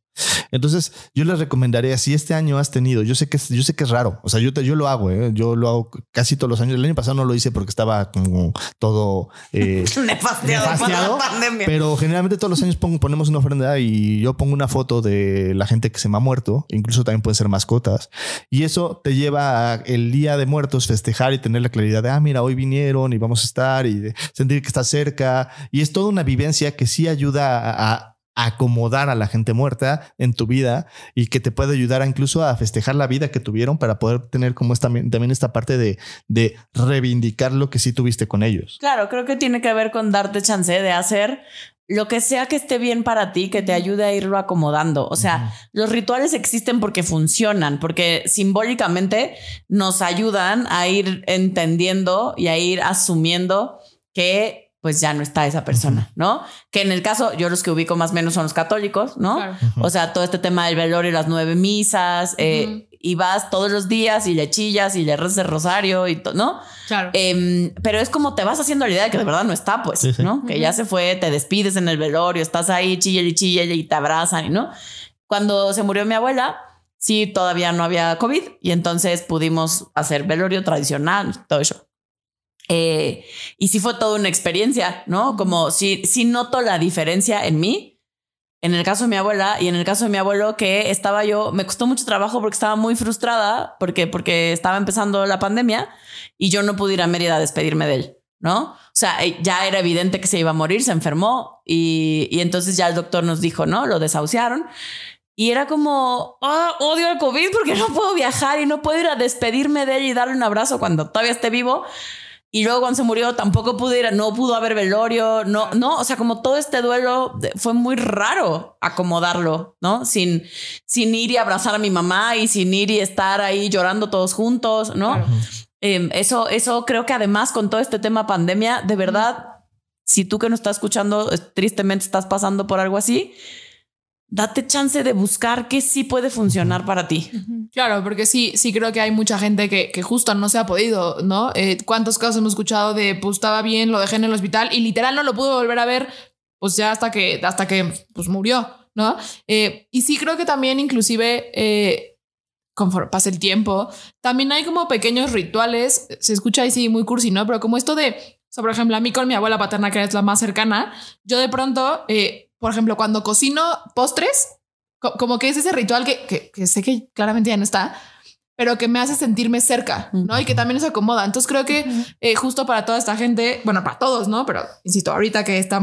Entonces, yo les recomendaría, si este año has tenido, yo sé que yo sé que es raro, o sea, yo, te- yo lo hago, ¿eh? yo lo hago casi todos los años. El año pasado no lo hice porque estaba como todo eh, *laughs* Nefasteado, Nefasteado, la pandemia. pero generalmente todos los años pongo- ponemos una ofrenda y yo pongo una foto de la gente que se me ha muerto, incluso también pueden ser mascotas. Y eso te lleva a el día de muertos festejar y tener la claridad de, ah, mira, hoy vinieron y vamos a estar y de sentir que está cerca. Y es toda una vivencia que sí ayuda a, a acomodar a la gente muerta en tu vida y que te puede ayudar a incluso a festejar la vida que tuvieron para poder tener como esta, también esta parte de, de reivindicar lo que sí tuviste con ellos. Claro, creo que tiene que ver con darte chance de hacer lo que sea que esté bien para ti, que te ayude a irlo acomodando. O sea, los rituales existen porque funcionan, porque simbólicamente nos ayudan a ir entendiendo y a ir asumiendo que pues ya no está esa persona, ¿no? Que en el caso, yo los que ubico más o menos son los católicos, ¿no? Claro. O sea, todo este tema del velorio y las nueve misas, eh, y vas todos los días y le chillas y le rezas el rosario y todo, ¿no? Claro. Em, pero es como te vas haciendo la idea de que de verdad no está, pues, Sí, sí. ¿no? Que ya se fue, te despides en el velorio, estás ahí, chille y chille y te abrazan, y ¿no? Cuando se murió mi abuela, sí, todavía no había COVID y entonces pudimos hacer velorio tradicional, todo eso. Eh, y sí fue toda una experiencia, ¿no? Como si, si noto la diferencia en mí, en el caso de mi abuela y en el caso de mi abuelo, que estaba yo, me costó mucho trabajo porque estaba muy frustrada, porque, porque estaba empezando la pandemia y yo no pude ir a Mérida a despedirme de él, ¿no? O sea, eh, ya era evidente que se iba a morir, se enfermó y, y entonces ya el doctor nos dijo, ¿no? Lo desahuciaron. Y era como, "Ah, odio el COVID porque no puedo viajar y no puedo ir a despedirme de él y darle un abrazo cuando todavía esté vivo. Y luego cuando se murió tampoco pude ir, no pudo haber velorio, no, no, o sea, como todo este duelo fue muy raro acomodarlo, ¿no? Sin, sin ir y abrazar a mi mamá y sin ir y estar ahí llorando todos juntos, ¿no? Claro. Eh, eso, eso creo que además con todo este tema pandemia, de verdad, si tú que nos estás escuchando, eh, tristemente estás pasando por algo así, date chance de buscar qué sí puede funcionar para ti. Claro, porque sí, sí creo que hay mucha gente que, que justo no se ha podido, ¿no? Eh, ¿Cuántos casos hemos escuchado de, pues estaba bien, lo dejé en el hospital y literal no lo pude volver a ver, pues ya hasta que, hasta que, pues murió, ¿no? Eh, y sí creo que también inclusive, eh, conforme pasa el tiempo, también hay como pequeños rituales, se escucha ahí sí muy cursi, ¿no? Pero como esto de, o sea, por ejemplo, a mí con mi abuela paterna, que es la más cercana, yo de pronto, eh, por ejemplo, cuando cocino postres, co- como que es ese ritual que, que, que sé que claramente ya no está, pero que me hace sentirme cerca, ¿no? Y que también se acomoda. Entonces creo que eh, justo para toda esta gente, bueno, para todos, ¿no? Pero insisto, ahorita que está,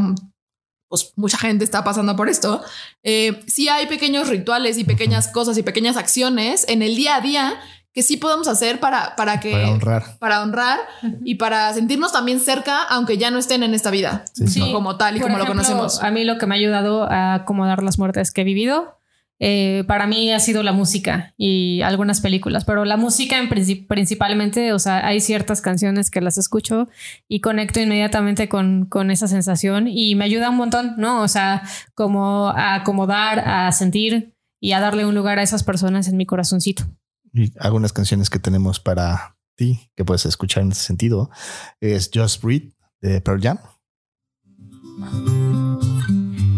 pues mucha gente está pasando por esto, eh, sí hay pequeños rituales y pequeñas cosas y pequeñas acciones en el día a día que sí podemos hacer para, para que... Para honrar. para honrar y para sentirnos también cerca, aunque ya no estén en esta vida, Sí, sí. ¿no? como tal y Por como lo conocemos. A mí lo que me ha ayudado a acomodar las muertes que he vivido, eh, para mí ha sido la música y algunas películas, pero la música en princip- principalmente, o sea, hay ciertas canciones que las escucho y conecto inmediatamente con, con esa sensación y me ayuda un montón, ¿no? O sea, como a acomodar, a sentir y a darle un lugar a esas personas en mi corazoncito. Y algunas canciones que tenemos para ti que puedes escuchar en ese sentido es Just Breathe de Pearl Jam.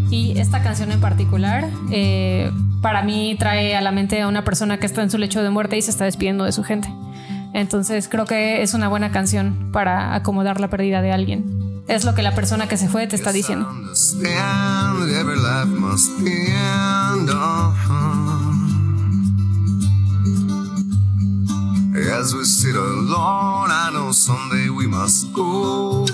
Y esta canción en particular, eh, para mí trae a la mente a una persona que está en su lecho de muerte y se está despidiendo de su gente. Entonces creo que es una buena canción para acomodar la pérdida de alguien. Es lo que la persona que se fue te está diciendo. As we sit alone, I know someday we must go.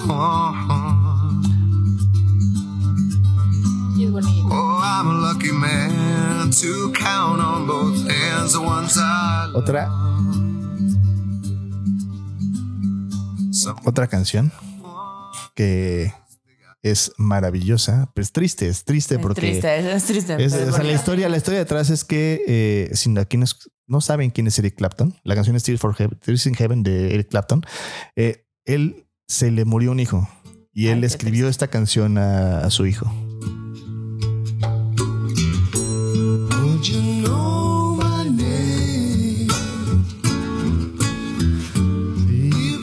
Y es bonito. Oh, I'm a lucky man to count on both hands the ones I love. Otra, otra canción que es maravillosa, pero es triste, es triste Es porque triste, es triste. Es, o sea, la historia, la historia detrás es que eh, si no, quienes no saben quién es Eric Clapton, la canción es Tears, for Heaven, Tears in Heaven de Eric Clapton, eh, él se le murió un hijo y él Ay, escribió esta canción a, a su hijo.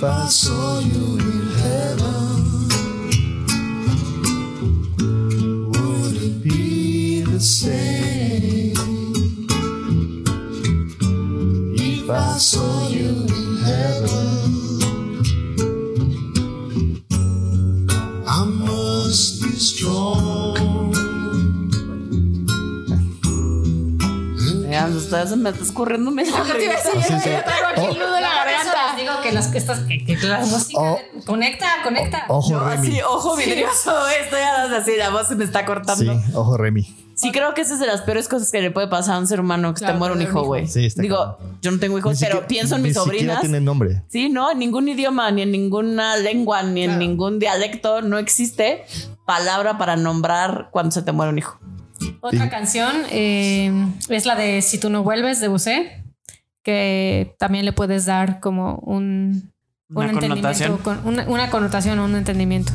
I saw you same if I saw a decir, Sí, sí. yo traigo aquí el nudo en la garganta. digo que, las, estas, que, que la música Oh. conecta, conecta. Ojo, Yo Remy. así, ojo vidrioso, esto ya no es así, la voz se me está Sí, cortando. Sí. ojo, Remy. creo que esa es de las peores cosas que le puede pasar a un ser humano que se Claro, te muera un hijo, güey. Sí, está Digo, yo no tengo hijos, Ni pero siquiera- pienso en ni mis siquiera sobrinas. tiene nombre. Sí, no, en ningún idioma, ni en ninguna lengua, ni en ningún dialecto no existe palabra para nombrar cuando se te muere un hijo. Otra Sí. canción eh, es la de Si tú no vuelves de Busé, que también le puedes dar como un, Una un connotación. entendimiento, con- una, una connotación, un entendimiento.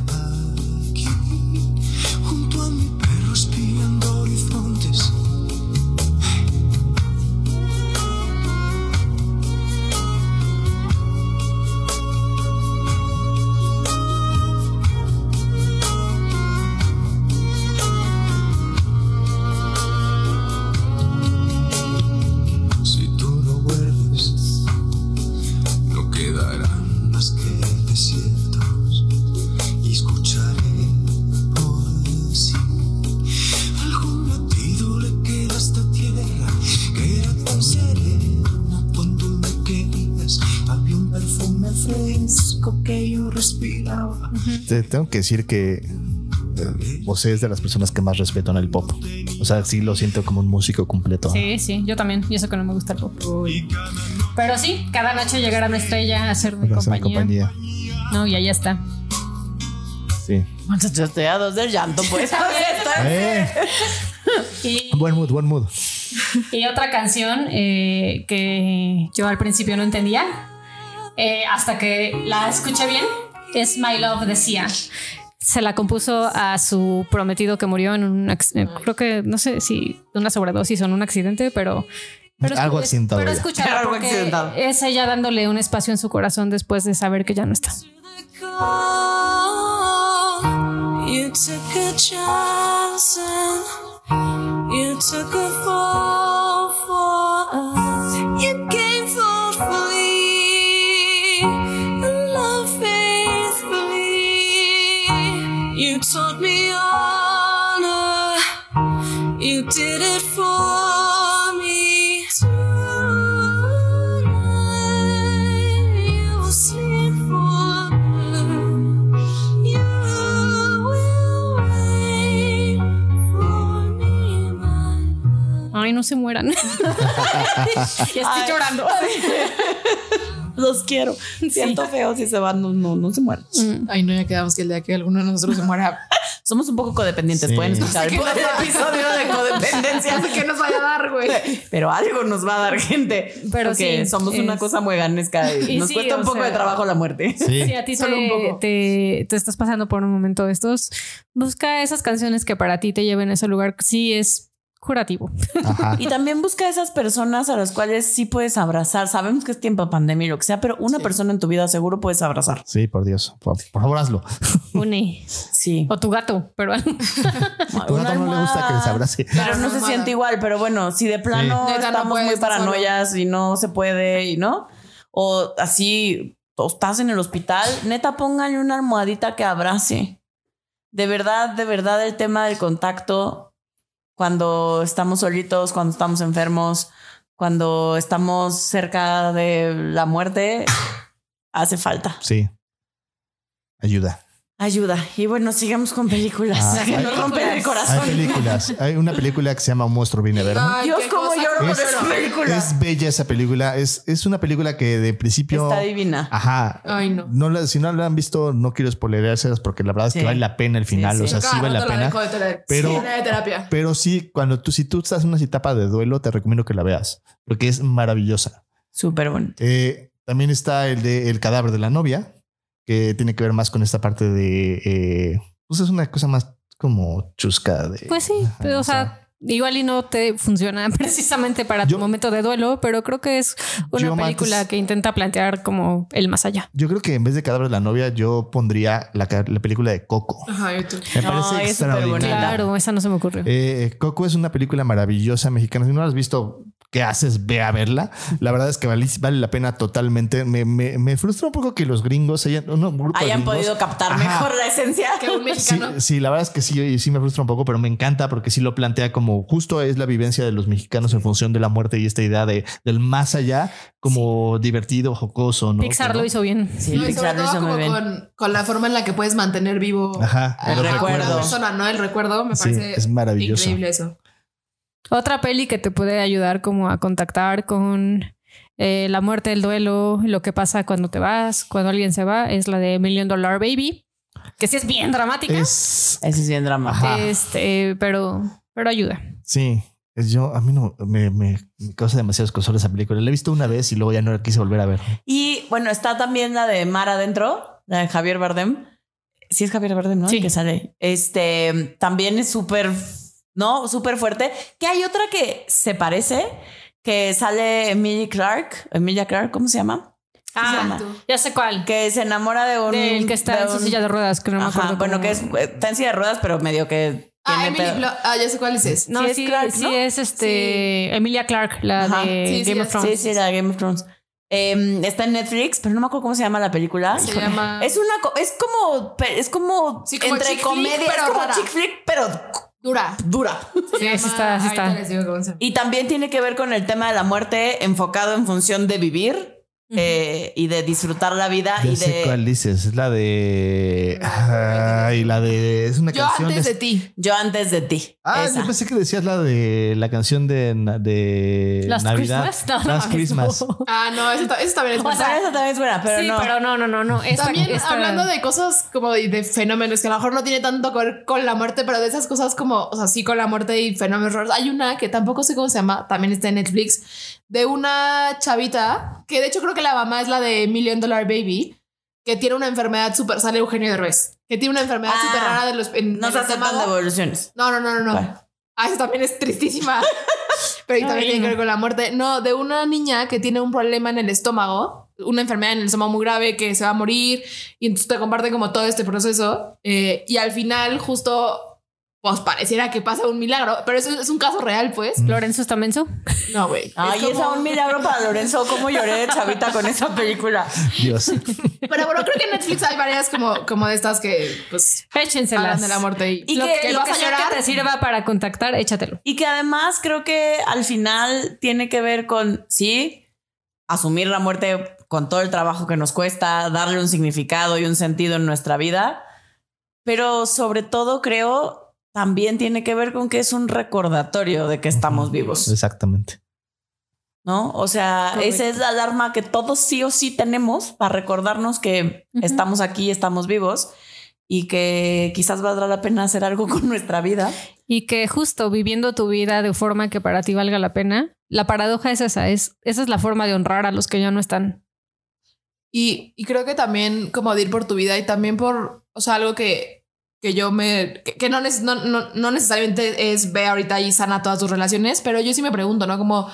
Te tengo que decir que eh, José es de las personas que más respeto en el pop. O sea, sí lo siento como un músico completo. Sí, sí, yo también. Y eso que no me gusta el pop. Pero sí, cada noche llegar a una estrella a hacerme Para hacer compañía. compañía. No, y ahí está. Sí. Muchachos, estoy a dos del llanto, pues. *laughs* Eh, Y, buen mood, buen mood. y otra canción eh, que yo al principio no entendía, eh, hasta que la escuché bien, es My Love de Sia. Se la compuso a su prometido que murió en un, eh, creo que, no sé si una sobredosis o en un accidente, pero... pero Algo accidentado Pero ella. escúchala Algo porque accidentado. es ella dándole un espacio en su corazón después de saber que ya no está. You took a chance and you took a fall no se mueran. *laughs* estoy Ay. llorando. *laughs* Los quiero. Siento feo si se van, no, no, no se mueren. Ay, no, ya quedamos que el día que alguno de nosotros se muera, *laughs* Somos un poco codependientes. Sí. Pueden escuchar el, episodio de codependencia. ¿qué nos vaya a dar, güey? Pero algo nos va a dar gente. Pero porque sí, somos una cosa muy ganesca y, Y nos sí, cuesta un poco sea- de trabajo la muerte. Sí. Si a ti Solo te, un poco. te, te estás pasando por un momento de estos, busca esas canciones que para ti te lleven a ese lugar. Sí, es curativo. Ajá. Y también busca esas personas a las cuales sí puedes abrazar. Sabemos que es tiempo de pandemia y lo que sea, pero una persona en tu vida seguro puedes abrazar. Sí, por Dios. Por, por favor, hazlo. *laughs* Une. Sí. O tu gato, pero A *laughs* tu Una gato no le gusta que les abrace. Pero no se siente igual, pero bueno, si de plano no estamos muy paranoias y no se puede, y no, o así, o estás en el hospital, neta, pónganle una almohadita que abrace. De verdad, de verdad, el tema del contacto cuando estamos solitos, cuando estamos enfermos, cuando estamos cerca de la muerte, *sighs* hace falta. Sí. Ayuda. Ayuda. Y bueno, sigamos con películas Ah, *laughs* que hay- nos rompen el Hay corazón. películas. Hay una película que se llama Un monstruo viene a verme. Dios, qué lloro con tan esa fea. película. Es bella esa película. Es, es una película que de principio. Está divina. Ajá. Ay, no. No la- si no la han visto, no quiero spoilerárselas porque la verdad es que vale la pena el final. Sí, o sea, sí vale la pena. de. Pero- Sí, de terapia. Pero sí, cuando tú, si tú estás en una etapa de duelo, te recomiendo que la veas porque es maravillosa. Súper bonito. Eh, también está el de El cadáver de la novia, que tiene que ver más con esta parte de. eh, pues es una cosa más como chusca de. Pues sí, pero, o sea, igual y no te funciona *laughs* precisamente para tu Yo- momento de duelo, pero creo que es una película que intenta plantear como el más allá. Yo creo que en vez de cadáver de la novia, yo pondría la, la película de Coco. Ajá, yo. Me parece es súper extraordinaria. bonita. Claro, esa no se me ocurrió. Eh, Coco es una película maravillosa mexicana. Si no la has visto, ¿qué haces? Ve a verla. La verdad es que vale, vale la pena totalmente. Me, me- me frustra un poco que los gringos hayan, no, Hayan gringos- podido captar Ajá. mejor la esencia. Que un Sí, mexicano. sí, la verdad es que sí, sí me frustra un poco, pero me encanta porque sí lo plantea como justo es la vivencia de los mexicanos en función de la muerte y esta idea de del más allá como divertido, jocoso, ¿no? Pixar lo hizo bien. Sí, No, Pixar lo hizo muy como bien. con, con la forma en la que puedes mantener vivo Ajá, a los la recuerdos. persona, ¿no? El recuerdo me Sí, parece es maravilloso. increíble eso. Otra peli que te puede ayudar como a contactar con eh, la muerte, el duelo, lo que pasa cuando te vas, cuando alguien se va, es la de Million Dollar Baby, que sí es bien dramática, Es Ese es bien. Ajá. este, pero, pero ayuda. sí. Es yo, a mí no me, me, me causa demasiado escosor esa película. La he visto una vez y luego ya no la quise volver a ver. Y bueno, está también la de Mar Adentro, la de Javier Bardem. Sí es Javier Bardem, ¿no? Sí. El que sale. Este también es súper, ¿no? Súper fuerte. Que hay otra que se parece, que sale Emilia Clark. Emilia Clark, ¿cómo se llama? Ah, tú. ya sé cuál. Que se enamora de un... Del que está de en su un- silla de ruedas, que no me Ajá, acuerdo. bueno, cómo- que es, está en silla de ruedas, pero medio que Ah, Emily. Blo- ah, ya sé cuál dices. No, sí sí, es Clark, sí ¿no? es este Emilia Clark, la Ajá. de Sí, sí Game es. of Thrones. Sí, sí, la de Game of Thrones. Eh, está en Netflix, pero no me acuerdo cómo se llama la película. Se llama- Es una, co- es como, es como, Sí, como entre chick flick, comedia, pero es como rara. chick flick, pero Dura. dura. Sí, sí está, sí está. Y también tiene que ver con el tema de la muerte enfocado en función de vivir eh, y de disfrutar la vida Ya y sé de cuál dices. Es la de. Ay, la de. Es una Yo canción antes de. de ti. yo antes de ti. Ah, Esa. yo pensé que decías la de la canción de, de Last Navidad. Christmas. No, Last Christmas. no. Ah, no, eso, eso también es O sea, verdad. esa también es buena, pero sí, no. pero no, no, no, no. Esta- También esta- hablando de cosas como de, de fenómenos que a lo mejor no tiene tanto que ver con la muerte, pero de esas cosas como, o sea, sí con la muerte y fenómenos raros. Hay una que tampoco sé cómo se llama, también está en Netflix, de una chavita, que de hecho creo que la mamá es la de Million Dollar Baby, que tiene una enfermedad súper, sale Eugenio Derbez, que tiene una enfermedad Ah, súper rara de los... En, No se aceptan devoluciones. No, no, no, no, no. Ah, esa también es tristísima. *laughs* Pero también Ay, tiene que ver con la muerte. No, de una niña que tiene un problema en el estómago, una enfermedad en el estómago muy grave que se va a morir y entonces te comparten como todo este proceso eh, y al final justo pues pareciera que pasa un milagro, pero eso es un caso real, pues. Lorenzo está menso. No, güey. Ay, Es un milagro para Lorenzo. ¿Cómo lloré de chavita con esa película? Dios. Pero bueno, creo que en Netflix hay varias como, como de estas que pues Échenselas. hablan de la muerte y, Y lo que- que, Lo vas que a sea llorar. que te sirva para contactar, échatelo. Y que además creo que al final tiene que ver con, sí, asumir la muerte con todo el trabajo que nos cuesta, darle un significado y un sentido en nuestra vida, pero sobre todo creo también tiene que ver con que es un recordatorio de que estamos vivos, Exactamente. ¿no? O sea, Correcto. esa es la alarma que todos sí o sí tenemos para recordarnos que estamos aquí, estamos vivos y que quizás valdrá la pena hacer algo *laughs* con nuestra vida. Y que justo viviendo tu vida de forma que para ti valga la pena, la paradoja es esa, es, esa es la forma de honrar a los que ya no están. Y, y creo que también como de ir por tu vida y también por, o sea, algo que, que yo me, que, que no, no, no, no necesariamente es ve ahorita y sana todas tus relaciones, pero yo sí me pregunto, ¿no? Como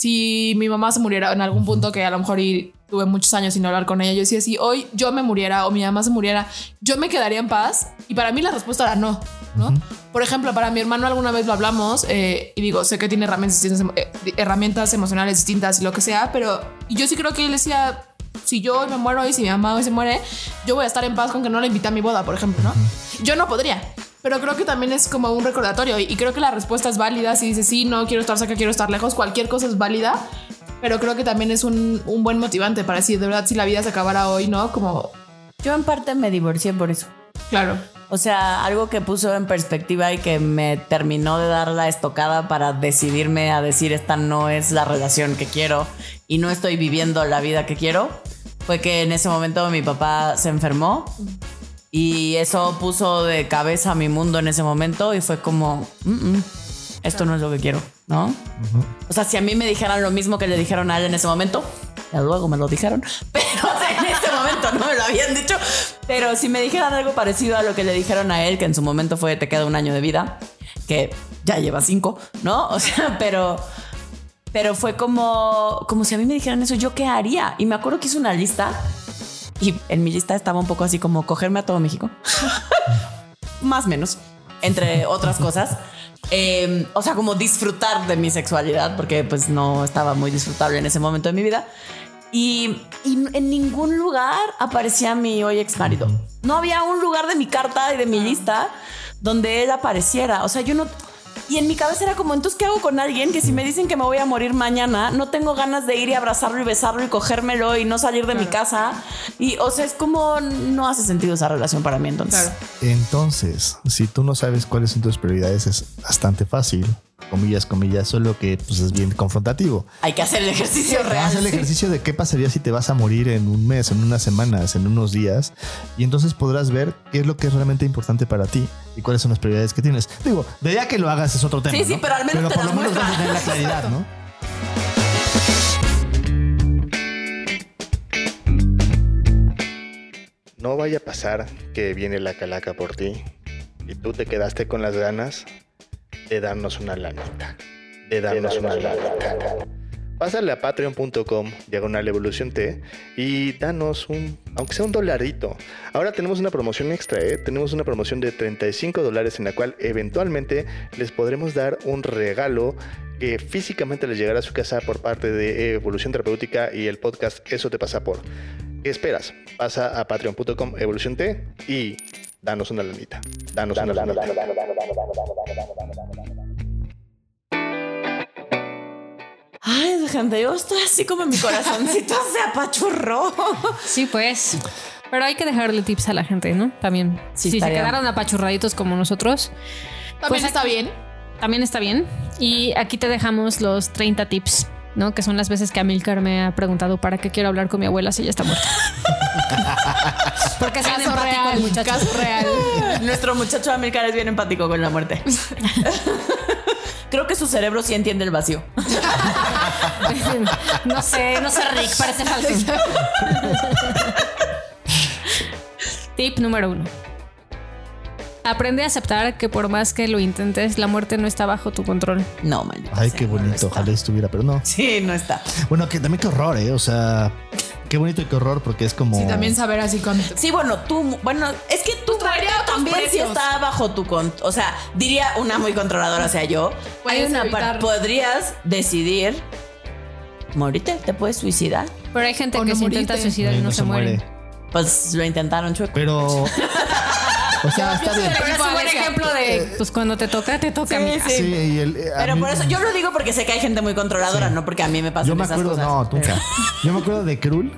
si mi mamá se muriera en algún punto que a lo mejor y tuve muchos años sin hablar con ella, yo decía, si hoy yo me muriera o mi mamá se muriera, yo me quedaría en paz y para mí la respuesta era no, ¿no? Por ejemplo, para mi hermano alguna vez lo hablamos eh, y digo, sé que tiene herramientas, eh, herramientas emocionales distintas y lo que sea, pero yo sí creo que él decía, si yo hoy me muero y si mi mamá hoy se muere, yo voy a estar en paz con que no le invité a mi boda, por ejemplo, ¿no? Yo no podría. Pero creo que también es como un recordatorio y y creo que la respuesta es válida. Si dices, sí, no quiero estar cerca, quiero estar lejos, cualquier cosa es válida. Pero creo que también es un, un buen motivante para decir, de verdad, si la vida se acabara hoy, ¿no? Como, Yo en parte me divorcié por eso. Claro. O sea, algo que puso en perspectiva y que me terminó de dar la estocada para decidirme a decir esta no es la relación que quiero y no estoy viviendo la vida que quiero, fue que en ese momento mi papá se enfermó y eso puso de cabeza mi mundo en ese momento y fue como, "Mm, mm, esto no es lo que quiero, ¿no? O sea, si a mí me dijeran lo mismo que le dijeron a él en ese momento, luego me lo dijeron, *laughs* pero *laughs* en ese momento no me lo habían dicho, pero si me dijeran algo parecido a lo que le dijeron a él, que en su momento fue te queda un año de vida, que ya lleva cinco, ¿no? *laughs* O sea, pero... Pero fue como, como si a mí me dijeran eso, ¿yo qué haría? Y me acuerdo que hice una lista y en mi lista estaba un poco así como cogerme a todo México. Más o menos, entre otras cosas. Eh, o sea, como disfrutar de mi sexualidad, porque pues no estaba muy disfrutable en ese momento de mi vida. Y, y en ningún lugar aparecía mi hoy ex marido. No había un lugar de mi carta y de mi lista donde él apareciera. O sea, yo no... Y en mi cabeza era como, entonces, ¿qué hago con alguien que si me dicen que me voy a morir mañana, no tengo ganas de ir y abrazarlo y besarlo y cogérmelo y no salir de mi casa? Y, o sea, es como, no hace sentido esa relación para mí entonces. Claro. Entonces, si tú no sabes cuáles son tus prioridades, es bastante fácil. Comillas, comillas, solo que pues, es bien confrontativo. Hay que hacer el ejercicio real. Haz el ejercicio de qué pasaría si te vas a morir en un mes, en unas semanas, en unos días. Y entonces podrás ver qué es lo que es realmente importante para ti y cuáles son las prioridades que tienes. Digo, de ya que lo hagas es otro tema. Sí, sí, ¿no? pero al menos te por lo menos vas a tener la claridad, ¿no? No vaya a pasar que viene la calaca por ti y tú te quedaste con las ganas de darnos una lanita. De darnos una lanita. Pásale a patreon.com, diagonal evolución T, y danos un, aunque sea un dolarito. Ahora tenemos una promoción extra, ¿eh? Tenemos una promoción de 35 dólares en la cual eventualmente les podremos dar un regalo que físicamente les llegará a su casa por parte de Evolución Terapéutica y el podcast Eso te pasa por. ¿Qué esperas? Pasa a patreon.com evolución T y danos una lanita. Danos una lanita. Ay, gente, yo estoy así como mi corazoncito *laughs* se apachurró. Sí, pues. Pero hay que dejarle tips a la gente, ¿no? También. Sí, si se quedaron apachurraditos como nosotros, También Pues está bien. también está bien. Y aquí te dejamos los 30 tips, ¿no? Que son las veces que Amilcar me ha preguntado para qué quiero hablar con mi abuela si ya está muerta. *laughs* Porque es bien empático real, el muchacho. caso real. *laughs* Nuestro muchacho Amilcar es bien empático con la muerte. *laughs* Creo que su cerebro sí entiende el vacío. no sé, no sé, Rick, parece falso. Tip número uno. Aprende a aceptar que por más que lo intentes, la muerte no está bajo tu control. No, maldita Ay, sea, qué bonito. Ojalá estuviera, pero no. Sí, no está. Bueno, que también qué horror, ¿eh? O sea, qué bonito y qué horror porque es como. Sí, también saber así cuando te- Sí, bueno, tú, bueno, es que tú traería muerte también sí está bajo tu control. O sea, diría una muy controladora hacia yo. *laughs* Puedes Hay una podrías decidir morirte, te puedes suicidar. Pero hay gente O que no se intenta morirte. suicidar y no, se, muere. Pues lo intentaron, chueco. Pero. *laughs* O sea, está bien. Pero es un buen ejemplo de, pues cuando te toca, te toca. Sí, sí. Sí, y el, eh, a Pero mí- por eso, yo lo digo porque sé que hay gente muy controladora, no porque a mí me pasan Yo me esas acuerdo, cosas. no, Pero- nunca. *laughs* Yo me acuerdo de Krul.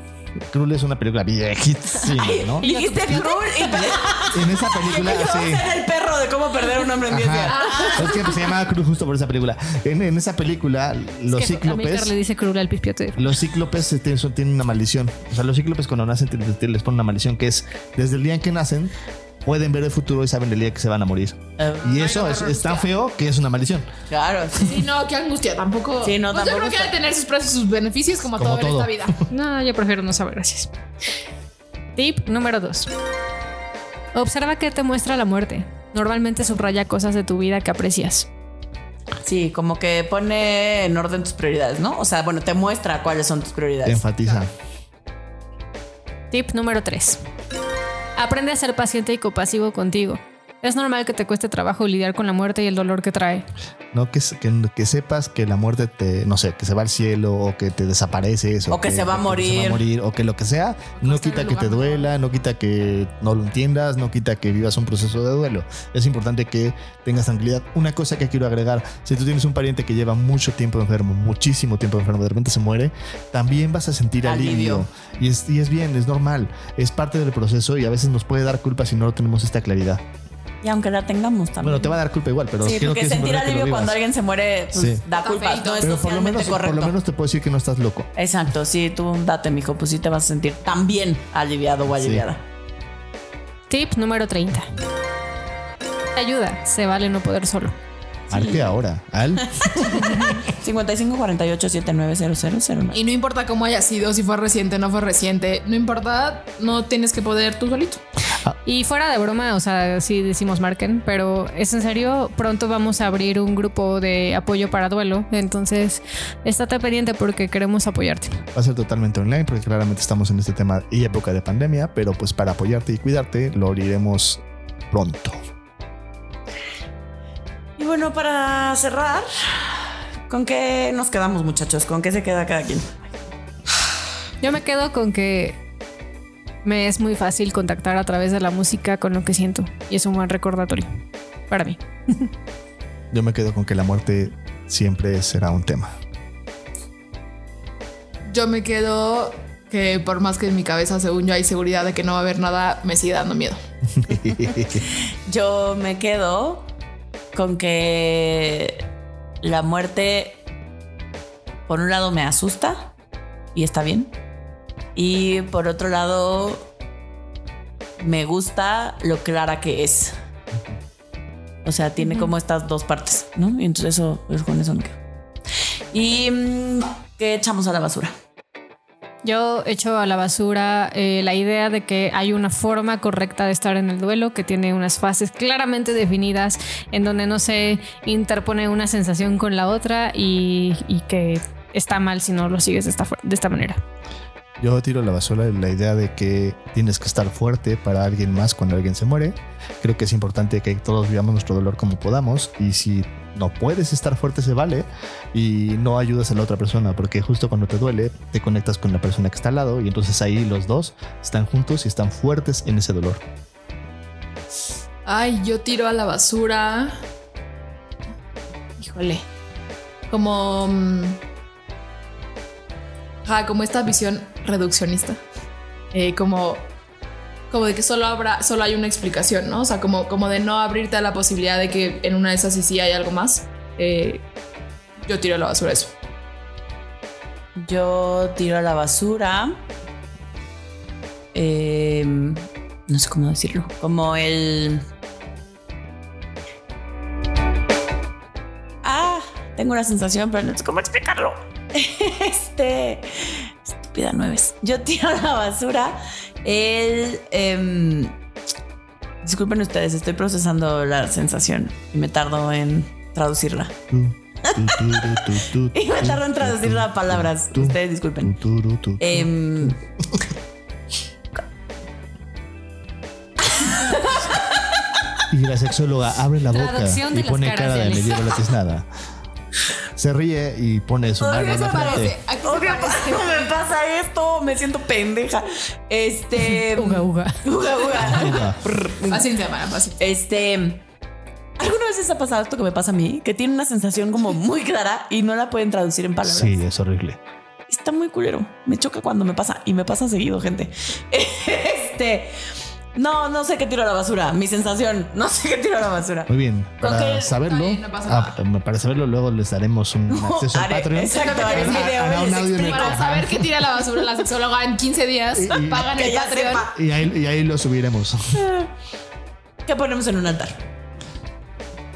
Krul es una película viejísima, ¿no? Dijiste Krul y *laughs* En esa película, yo sí. a el perro de cómo perder un hombre en 10 días. Ajá. Es que pues, se llamaba Krul justo por esa película. En, en esa película, los Es que cíclopes. le dice cruel al pispiote. Los cíclopes este, son- tienen una maldición. O sea, los cíclopes cuando nacen te- te- les ponen una maldición que es desde el día en que nacen pueden ver el futuro y saben el día que se van a morir. Y eso es, es tan feo que es una maldición. Claro, sí. *laughs* Sí, no, qué angustia. Tampoco. Sí, no, Pues tampoco Yo creo que está- debe tener sus precios y sus beneficios como, Como todo, en esta vida. *laughs* No, yo prefiero no saber, gracias. Tip número 2. Observa qué te muestra la muerte. Normalmente subraya cosas de tu vida que aprecias. Sí, como que pone en orden tus prioridades, ¿no? O sea, bueno, te muestra cuáles son tus Te prioridades. enfatiza. Tip número 3. Aprende a ser paciente y compasivo contigo. Es normal que te cueste trabajo lidiar con la muerte y el dolor que trae. No que, se- que, que sepas que la muerte te, no sé, que se va al cielo o que te desapareces O que se va a se va morir. a morir o que lo que sea, no quita que te duela, no quita que no lo entiendas, no quita que vivas un proceso de duelo. Es importante que tengas tranquilidad. Una cosa que quiero agregar, si tú tienes un pariente que lleva mucho tiempo enfermo, muchísimo tiempo enfermo, de repente se muere, también vas a sentir alivio. Alivio. Y, es, y es bien, es normal, es parte del proceso y a veces nos puede dar culpa si no tenemos esta claridad. Y aunque la tengamos también. Bueno, te va a dar culpa igual, pero Sí, creo porque sentir alivio cuando alguien se muere, pues Sí. da culpa. No es Pero por lo, socialmente menos, por correcto. lo menos te puedo decir que no estás loco. Exacto, sí, tú date, mijo, pues sí te vas a sentir también aliviado o aliviada. Tip número 30. Ayuda, se vale no poder solo. Al que ahora, al 55 48 790009. Y no importa cómo haya sido, si fue reciente, no fue reciente, no importa, no tienes que poder tú solito. Y fuera de broma, o sea, sí decimos marquen, pero es en serio, pronto vamos a abrir un grupo de apoyo para duelo. Entonces, estate pendiente porque queremos apoyarte. va a ser totalmente online porque claramente estamos en este tema y época de pandemia, pero pues para apoyarte y cuidarte lo abriremos pronto. Y bueno, para cerrar, ¿con qué nos quedamos, muchachos? ¿Con qué se queda cada quien? Yo me quedo con que me es muy fácil contactar a través de la música con lo que siento y es un buen recordatorio para mí. Yo me quedo con que la muerte siempre será un tema. Yo me quedo que por más que en mi cabeza, según yo, hay seguridad de que no va a haber nada, me sigue dando miedo. *laughs* Yo me quedo con que la muerte, por un lado, me asusta y está bien. Y por otro lado, me gusta lo clara que es. O sea, tiene como estas dos partes, ¿no? Y entonces eso, eso con eso me quedo. Y mm, ¿qué echamos a la basura? Yo echo a la basura eh, la idea de que hay una forma correcta de estar en el duelo, que tiene unas fases claramente definidas, en donde no se interpone una sensación con la otra y, y que está mal si no lo sigues de esta, de esta manera. Yo tiro a la basura la idea de que tienes que estar fuerte para alguien más cuando alguien se muere. Creo que es importante que todos vivamos nuestro dolor como podamos y si no puedes estar fuerte se vale y no ayudas a la otra persona porque justo cuando te duele te conectas con la persona que está al lado y entonces ahí los dos están juntos y están fuertes en ese dolor. Ay, yo tiro a la basura. Híjole. Como. Ajá, como esta visión reduccionista. Eh, como, como de que solo habrá, solo hay una explicación, ¿no? O sea, como, como de no abrirte a la posibilidad de que en una de esas sí, sí hay algo más. Eh, yo tiro a la basura eso. Yo tiro a la basura. eh, no sé cómo decirlo. Como el. Ah, tengo una sensación, pero no sé cómo explicarlo. *laughs* Este. Estúpida nueves. Yo tiro a la basura el. em, disculpen ustedes, estoy procesando la sensación y me tardo en traducirla. *laughs* Y me tardo en traducir las palabras. Ustedes disculpen. Em, Y la sexóloga abre la boca y pone cara de me llevo la tiznada. Se ríe y pone su mano en la frente. Odio cuando *laughs* me pasa esto, me siento pendeja. Este. *laughs* *laughs* Uga, uga. Uga, uga. Uga. Paciencia, Mara, paciencia. Este. ¿Alguna vez les ha pasado esto que me pasa a mí? Que tiene una sensación como muy clara y no la pueden traducir en palabras. Sí, es horrible. Está muy culero. Me choca cuando me pasa y me pasa seguido, gente. Este. No, no sé qué tiro a la basura. Mi sensación, *laughs* no sé qué tiro a la basura. Muy bien. Para saberlo, no ah, para saberlo, luego les daremos un acceso al Haré- Patreon. Exacto, haré un video. Para saber qué tira la basura la sexóloga en 15 días, Y- y- pagan el Patreon. Y ahí, y ahí lo subiremos. ¿Qué ponemos en un altar?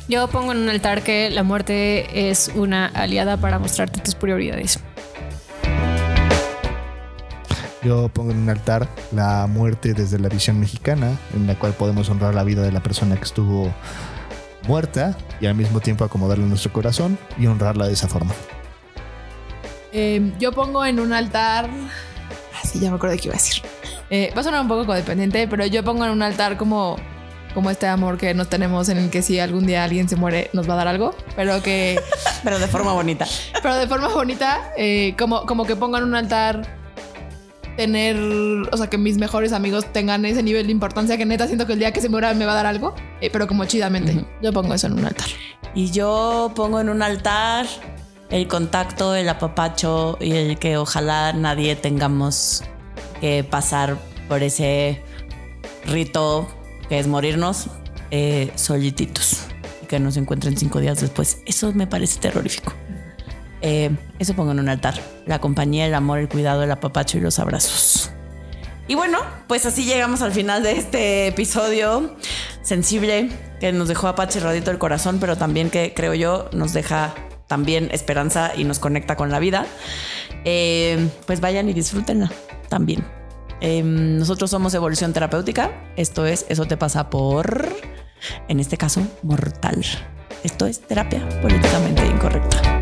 Yo pongo en un altar que la muerte es una aliada para mostrarte tus prioridades. Yo pongo en un altar la muerte desde la visión mexicana, en la cual podemos honrar la vida de la persona que estuvo muerta y al mismo tiempo acomodarle nuestro corazón y honrarla de esa forma. Eh, yo pongo en un altar. Ah, sí, ya me acuerdo de qué iba a decir. Eh, va a sonar un poco codependiente, pero yo pongo en un altar como, como este amor que nos tenemos en el que si algún día alguien se muere nos va a dar algo, pero que, *laughs* Pero de forma bonita. pero de forma bonita, eh, como, como que pongo en un altar tener, o sea, que mis mejores amigos tengan ese nivel de importancia que neta siento que el día que se muera me va a dar algo, eh, pero como chidamente. Yo pongo eso en un altar. Y yo pongo en un altar el contacto, el apapacho y el que ojalá nadie tengamos que pasar por ese rito que es morirnos eh, solititos y que nos encuentren cinco días después. Eso me parece terrorífico. Eh, eso pongo en un altar. La compañía, el amor, el cuidado, el apapacho y los abrazos. Y bueno, pues así llegamos al final de este episodio sensible que nos dejó Apache Radito el corazón, pero también que creo yo nos deja también esperanza y nos conecta con la vida. Eh, pues vayan y disfrútenla también. Eh, nosotros somos Evolución Terapéutica. Esto es Eso te pasa por, en este caso, mortal. Esto es terapia políticamente incorrecta.